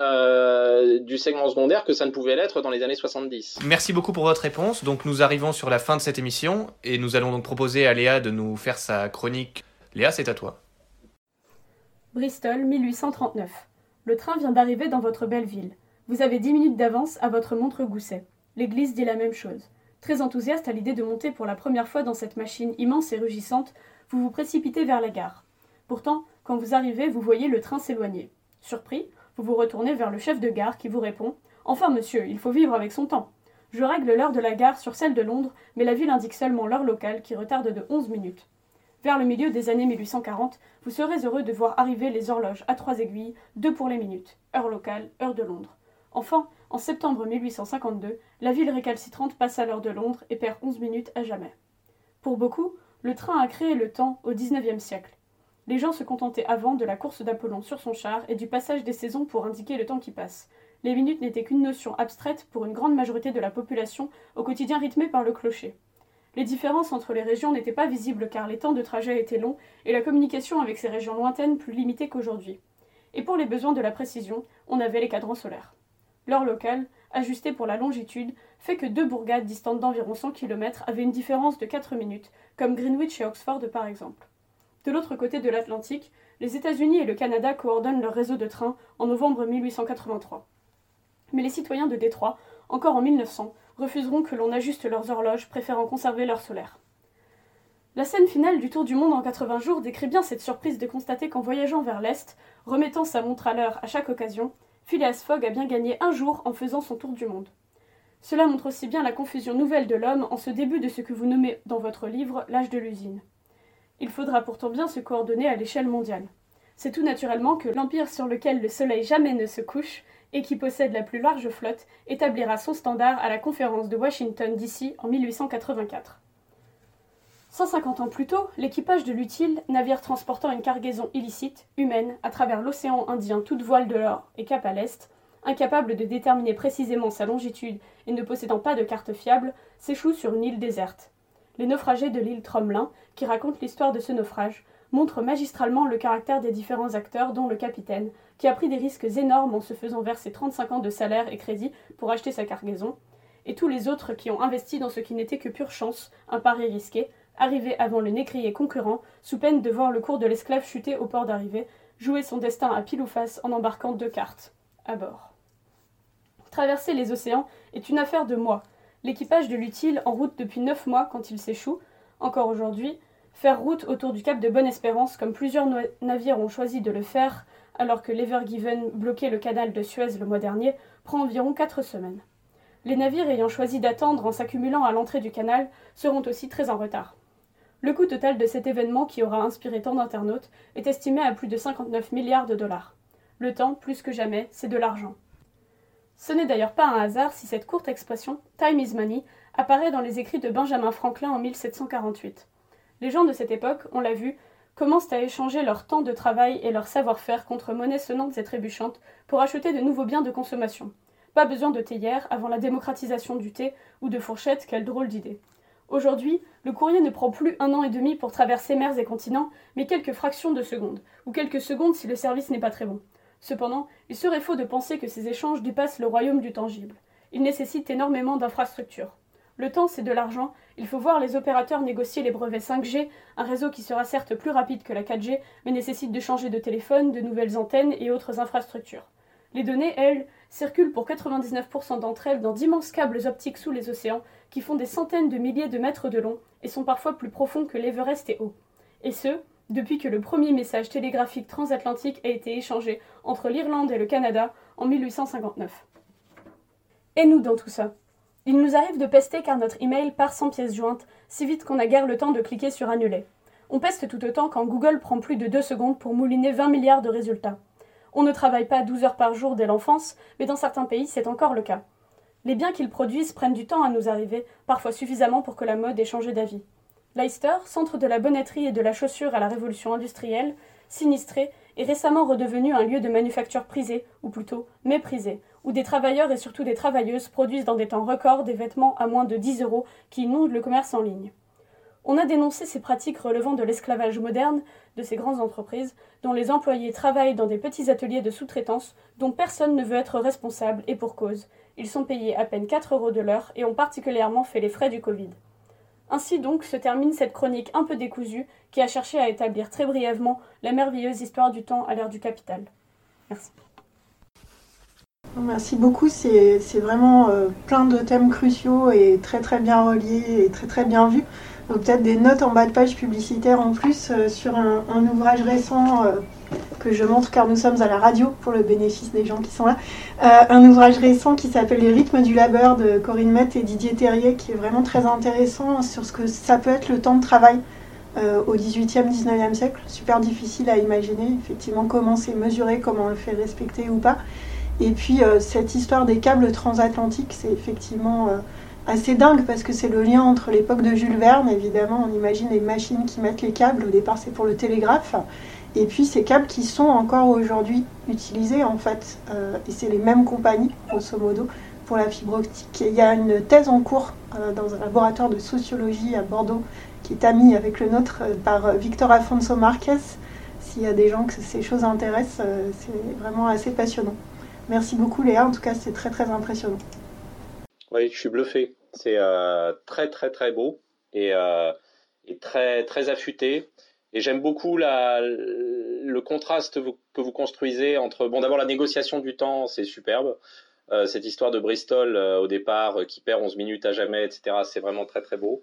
euh, du segment secondaire que ça ne pouvait l'être dans les années 70. Merci beaucoup pour votre réponse. Donc nous arrivons sur la fin de cette émission et nous allons donc proposer à Léa de nous faire sa chronique. Léa, c'est à toi. Bristol, 1839. Le train vient d'arriver dans votre belle ville. Vous avez dix minutes d'avance à votre montre gousset. L'église dit la même chose. Très enthousiaste à l'idée de monter pour la première fois dans cette machine immense et rugissante, vous vous précipitez vers la gare. Pourtant, quand vous arrivez, vous voyez le train s'éloigner. Surpris, vous vous retournez vers le chef de gare qui vous répond Enfin, monsieur, il faut vivre avec son temps. Je règle l'heure de la gare sur celle de Londres, mais la ville indique seulement l'heure locale qui retarde de onze minutes. Vers le milieu des années 1840, vous serez heureux de voir arriver les horloges à trois aiguilles, deux pour les minutes, heure locale, heure de Londres. Enfin, en septembre 1852, la ville récalcitrante passe à l'heure de Londres et perd onze minutes à jamais. Pour beaucoup, le train a créé le temps au XIXe siècle. Les gens se contentaient avant de la course d'Apollon sur son char et du passage des saisons pour indiquer le temps qui passe. Les minutes n'étaient qu'une notion abstraite pour une grande majorité de la population, au quotidien rythmé par le clocher. Les différences entre les régions n'étaient pas visibles car les temps de trajet étaient longs et la communication avec ces régions lointaines plus limitée qu'aujourd'hui. Et pour les besoins de la précision, on avait les cadrans solaires. L'heure locale, ajustée pour la longitude, fait que deux bourgades distantes d'environ 100 km avaient une différence de 4 minutes, comme Greenwich et Oxford par exemple. De l'autre côté de l'Atlantique, les États-Unis et le Canada coordonnent leur réseau de trains en novembre 1883. Mais les citoyens de Détroit, encore en 1900, refuseront que l'on ajuste leurs horloges, préférant conserver l'heure solaire. La scène finale du Tour du monde en 80 jours décrit bien cette surprise de constater qu'en voyageant vers l'Est, remettant sa montre à l'heure à chaque occasion, Phileas Fogg a bien gagné un jour en faisant son tour du monde. Cela montre aussi bien la confusion nouvelle de l'homme en ce début de ce que vous nommez dans votre livre l'âge de l'usine. Il faudra pourtant bien se coordonner à l'échelle mondiale. C'est tout naturellement que l'empire sur lequel le soleil jamais ne se couche et qui possède la plus large flotte établira son standard à la conférence de Washington DC en 1884. 150 ans plus tôt, l'équipage de l'Utile, navire transportant une cargaison illicite, humaine, à travers l'océan Indien toute voile de l'or et cap à l'est, incapable de déterminer précisément sa longitude et ne possédant pas de carte fiable, s'échoue sur une île déserte. Les naufragés de l'île Tromelin, qui racontent l'histoire de ce naufrage, montrent magistralement le caractère des différents acteurs, dont le capitaine, qui a pris des risques énormes en se faisant verser 35 ans de salaire et crédit pour acheter sa cargaison, et tous les autres qui ont investi dans ce qui n'était que pure chance, un pari risqué, arrivé avant le négrier concurrent, sous peine de voir le cours de l'esclave chuter au port d'arrivée, jouer son destin à pile ou face en embarquant deux cartes, à bord. Traverser les océans est une affaire de mois. L'équipage de l'utile, en route depuis neuf mois quand il s'échoue, encore aujourd'hui, faire route autour du cap de Bonne-Espérance, comme plusieurs navires ont choisi de le faire, alors que l'Evergiven bloquait le canal de Suez le mois dernier, prend environ quatre semaines. Les navires ayant choisi d'attendre en s'accumulant à l'entrée du canal seront aussi très en retard. Le coût total de cet événement qui aura inspiré tant d'internautes est estimé à plus de 59 milliards de dollars. Le temps, plus que jamais, c'est de l'argent. Ce n'est d'ailleurs pas un hasard si cette courte expression, Time is money, apparaît dans les écrits de Benjamin Franklin en 1748. Les gens de cette époque, on l'a vu, commencent à échanger leur temps de travail et leur savoir-faire contre monnaies sonnantes et trébuchantes pour acheter de nouveaux biens de consommation. Pas besoin de théière avant la démocratisation du thé ou de fourchettes, quelle drôle d'idée. Aujourd'hui, le courrier ne prend plus un an et demi pour traverser mers et continents, mais quelques fractions de secondes, ou quelques secondes si le service n'est pas très bon. Cependant, il serait faux de penser que ces échanges dépassent le royaume du tangible. Ils nécessitent énormément d'infrastructures. Le temps, c'est de l'argent, il faut voir les opérateurs négocier les brevets 5G, un réseau qui sera certes plus rapide que la 4G, mais nécessite de changer de téléphone, de nouvelles antennes et autres infrastructures. Les données, elles, circulent pour 99% d'entre elles dans d'immenses câbles optiques sous les océans qui font des centaines de milliers de mètres de long et sont parfois plus profonds que l'Everest et haut. Et ce, depuis que le premier message télégraphique transatlantique a été échangé entre l'Irlande et le Canada en 1859. Et nous dans tout ça? Il nous arrive de pester car notre email part sans pièce jointe, si vite qu'on n'a guère le temps de cliquer sur annuler. On peste tout autant quand Google prend plus de deux secondes pour mouliner 20 milliards de résultats. On ne travaille pas 12 heures par jour dès l'enfance, mais dans certains pays c'est encore le cas. Les biens qu'ils produisent prennent du temps à nous arriver, parfois suffisamment pour que la mode ait changé d'avis. Leicester, centre de la bonnetterie et de la chaussure à la révolution industrielle, sinistré, est récemment redevenu un lieu de manufacture prisé, ou plutôt méprisé, où des travailleurs et surtout des travailleuses produisent dans des temps records des vêtements à moins de 10 euros qui inondent le commerce en ligne. On a dénoncé ces pratiques relevant de l'esclavage moderne de ces grandes entreprises, dont les employés travaillent dans des petits ateliers de sous-traitance dont personne ne veut être responsable et pour cause. Ils sont payés à peine 4 euros de l'heure et ont particulièrement fait les frais du Covid. Ainsi donc se termine cette chronique un peu décousue qui a cherché à établir très brièvement la merveilleuse histoire du temps à l'ère du capital. Merci. Merci beaucoup, c'est vraiment euh, plein de thèmes cruciaux et très très bien reliés et très très bien vus. Donc peut-être des notes en bas de page publicitaire en plus euh, sur un, ouvrage récent euh, que je montre car nous sommes à la radio pour le bénéfice des gens qui sont là. Euh, un ouvrage récent qui s'appelle Les rythmes du labeur de Corinne Mette et Didier Terrier qui est vraiment très intéressant sur ce que ça peut être le temps de travail au 18e, 19e siècle. Super difficile à imaginer effectivement comment c'est mesuré, comment on le fait respecter ou pas. Et puis cette histoire des câbles transatlantiques, c'est effectivement assez dingue parce que c'est le lien entre l'époque de Jules Verne, évidemment, on imagine les machines qui mettent les câbles, au départ c'est pour le télégraphe, et puis ces câbles qui sont encore aujourd'hui utilisés en fait, euh, et c'est les mêmes compagnies, grosso modo, pour la fibre optique. il y a une thèse en cours euh, dans un laboratoire de sociologie à Bordeaux qui est amie avec le nôtre euh, par Victor Afonso Marquez. S'il y a des gens que ces choses intéressent, c'est vraiment assez passionnant. Merci beaucoup Léa, en tout cas c'est très très impressionnant. Oui, je suis bluffé. C'est euh, très très très beau et, euh, et, très très affûté. Et j'aime beaucoup la, le contraste que vous construisez entre, bon d'abord la négociation du temps, c'est superbe. Euh, cette histoire de Bristol au départ qui perd 11 minutes à jamais, etc. C'est vraiment très très beau.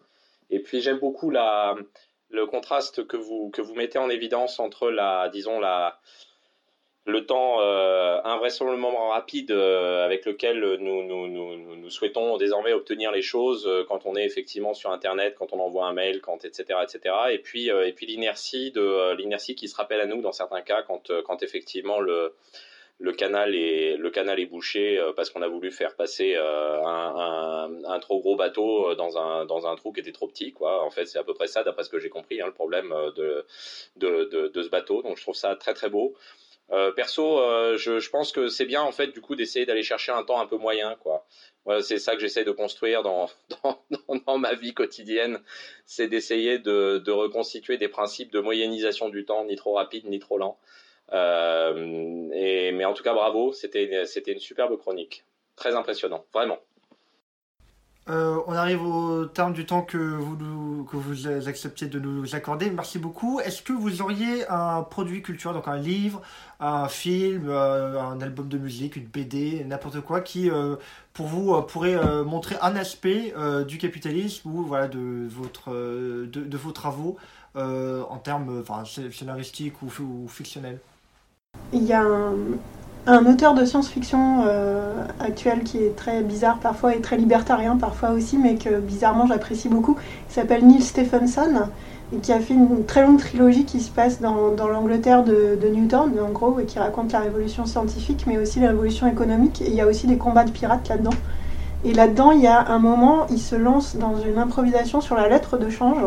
Et puis j'aime beaucoup la, le contraste que vous, que vous mettez en évidence entre la, disons, la, le temps euh, invraisemblablement rapide euh, avec lequel nous, nous, nous, nous, souhaitons désormais obtenir les choses euh, quand on est effectivement sur Internet, quand on envoie un mail, quand etc. etc. Et puis, et puis l'inertie de l'inertie qui se rappelle à nous dans certains cas quand, quand effectivement le, le canal est le canal est bouché parce qu'on a voulu faire passer un, un, un, trop gros bateau dans un dans un trou qui était trop petit quoi en fait c'est à peu près ça d'après ce que j'ai compris hein, le problème de, de, de ce bateau donc je trouve ça très très beau euh, perso, euh, je, pense que c'est bien en fait du coup d'essayer d'aller chercher un temps un peu moyen, quoi. c'est ça que j'essaie de construire dans, dans, ma vie quotidienne, c'est d'essayer de, de, reconstituer des principes de moyennisation du temps, ni trop rapide ni trop lent. Euh, et, mais en tout cas, bravo, c'était c'était une superbe chronique, très impressionnant, vraiment. Euh, on arrive au terme du temps que vous, que vous acceptez de nous accorder. Merci beaucoup. Est-ce que vous auriez un produit culturel, donc un livre, un film, euh, un album de musique, une BD, n'importe quoi, qui, euh, pour vous, pourrait montrer un aspect du capitalisme ou voilà, de, votre, de, vos travaux en termes enfin, scénaristiques ou, ou fictionnels? Il y a un, un auteur de science-fiction euh, actuel qui est très bizarre parfois et très libertarien parfois aussi, mais que bizarrement j'apprécie beaucoup. Il s'appelle Neil Stephenson et qui a fait une très longue trilogie qui se passe dans, l'Angleterre de, de, Newton, en gros, et qui raconte la révolution scientifique, mais aussi la révolution économique. Et il y a aussi des combats de pirates là-dedans. Et là-dedans, il y a un moment, il se lance dans une improvisation sur la lettre de change.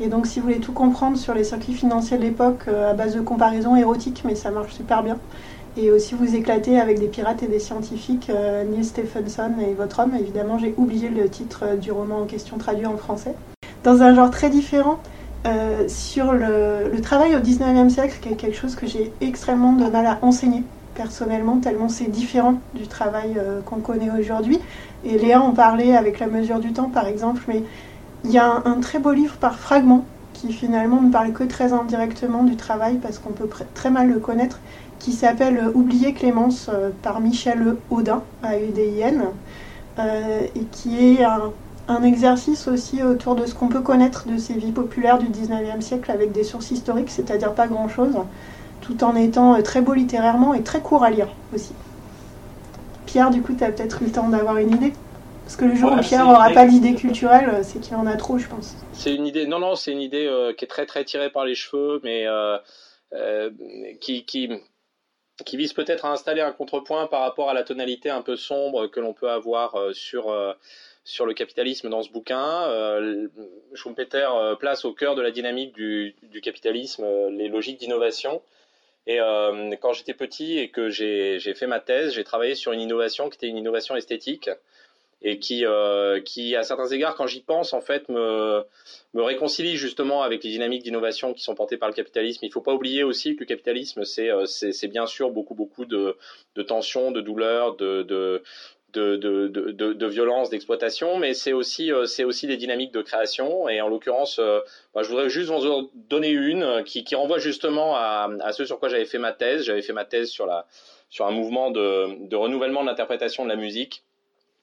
Et donc, si vous voulez tout comprendre sur les circuits financiers de l'époque, euh, à base de comparaisons érotiques, mais ça marche super bien et aussi vous éclater avec des pirates et des scientifiques, euh, Neil Stephenson et votre homme. Évidemment, j'ai oublié le titre euh, du roman en question traduit en français. Dans un genre très différent, euh, sur le, travail au 19e siècle, qui est quelque chose que j'ai extrêmement de mal à enseigner personnellement, tellement c'est différent du travail qu'on connaît aujourd'hui. Et Léa en parlait avec la mesure du temps, par exemple, mais il y a un très beau livre par fragments qui finalement ne parle que très indirectement du travail parce qu'on peut très mal le connaître qui s'appelle Oublier Clémence euh, par Michel Audin, à UDIN, euh, et qui est un, exercice aussi autour de ce qu'on peut connaître de ces vies populaires du 19e siècle avec des sources historiques, c'est-à-dire pas grand-chose, tout en étant euh, très beau littérairement et très court à lire aussi. Pierre, du coup, tu as peut-être eu le temps d'avoir une idée? Parce que le jour où Pierre n'aura pas d'idée culturelle, c'est qu'il en a trop, je pense. C'est une idée, non, non, c'est une idée qui est très, très tirée par les cheveux, mais qui, qui, qui vise peut-être à installer un contrepoint par rapport à la tonalité un peu sombre que l'on peut avoir euh, sur euh, sur le capitalisme dans ce bouquin. Euh, Schumpeter place au cœur de la dynamique du, du capitalisme les logiques d'innovation. Et quand j'étais petit et que j'ai fait ma thèse, j'ai travaillé sur une innovation qui était une innovation esthétique et qui, euh, qui, à certains égards, quand j'y pense, en fait, me, me réconcilie justement avec les dynamiques d'innovation qui sont portées par le capitalisme. Il ne faut pas oublier aussi que le capitalisme, c'est euh, bien sûr beaucoup, beaucoup de, de tensions, de douleurs, de, de, de, de, de, de violence, d'exploitation, mais c'est aussi, euh, c'est aussi des dynamiques de création. Et en l'occurrence, euh, bah, je voudrais juste vous donner une qui, qui renvoie justement à, à ce sur quoi j'avais fait ma thèse. J'avais fait ma thèse sur, la, sur un mouvement de, de renouvellement de l'interprétation de la musique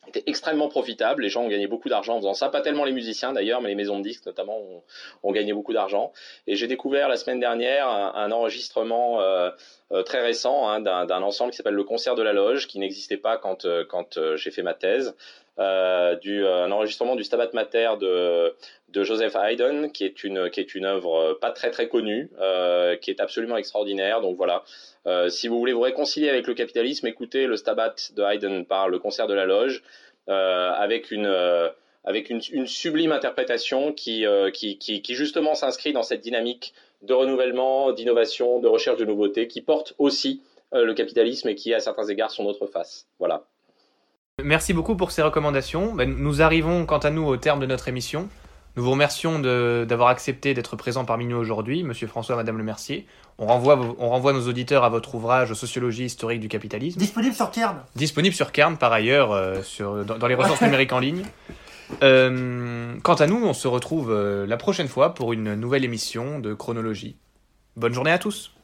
était extrêmement profitable. Les gens ont gagné beaucoup d'argent en faisant ça. Pas tellement les musiciens d'ailleurs, mais les maisons de disques notamment ont, gagné beaucoup d'argent. Et j'ai découvert la semaine dernière un, enregistrement euh, euh, très récent hein, d'un ensemble qui s'appelle le Concert de la Loge, qui n'existait pas quand, euh, quand j'ai fait ma thèse. Euh, du, un enregistrement du Stabat Mater de, Joseph Haydn, qui est une, œuvre pas très très connue, euh, qui est absolument extraordinaire. Donc voilà, euh, si vous voulez vous réconcilier avec le capitalisme, écoutez le Stabat de Haydn par le concert de la loge, euh, avec une euh, sublime interprétation qui, justement s'inscrit dans cette dynamique de renouvellement, d'innovation, de recherche de nouveautés, qui porte aussi le capitalisme et qui, à certains égards, son autre face. Voilà. Merci beaucoup pour ces recommandations. Ben, nous arrivons, quant à nous, au terme de notre émission. Nous vous remercions d'avoir accepté d'être présent parmi nous aujourd'hui, Monsieur François, Madame Le Mercier. On renvoie, on renvoie nos auditeurs à votre ouvrage Sociologie historique du capitalisme. Disponible sur Kern. Disponible sur Kern, par ailleurs, euh, sur, dans, les ressources numériques en ligne. Euh, quant à nous, on se retrouve euh, la prochaine fois pour une nouvelle émission de Chronologie. Bonne journée à tous.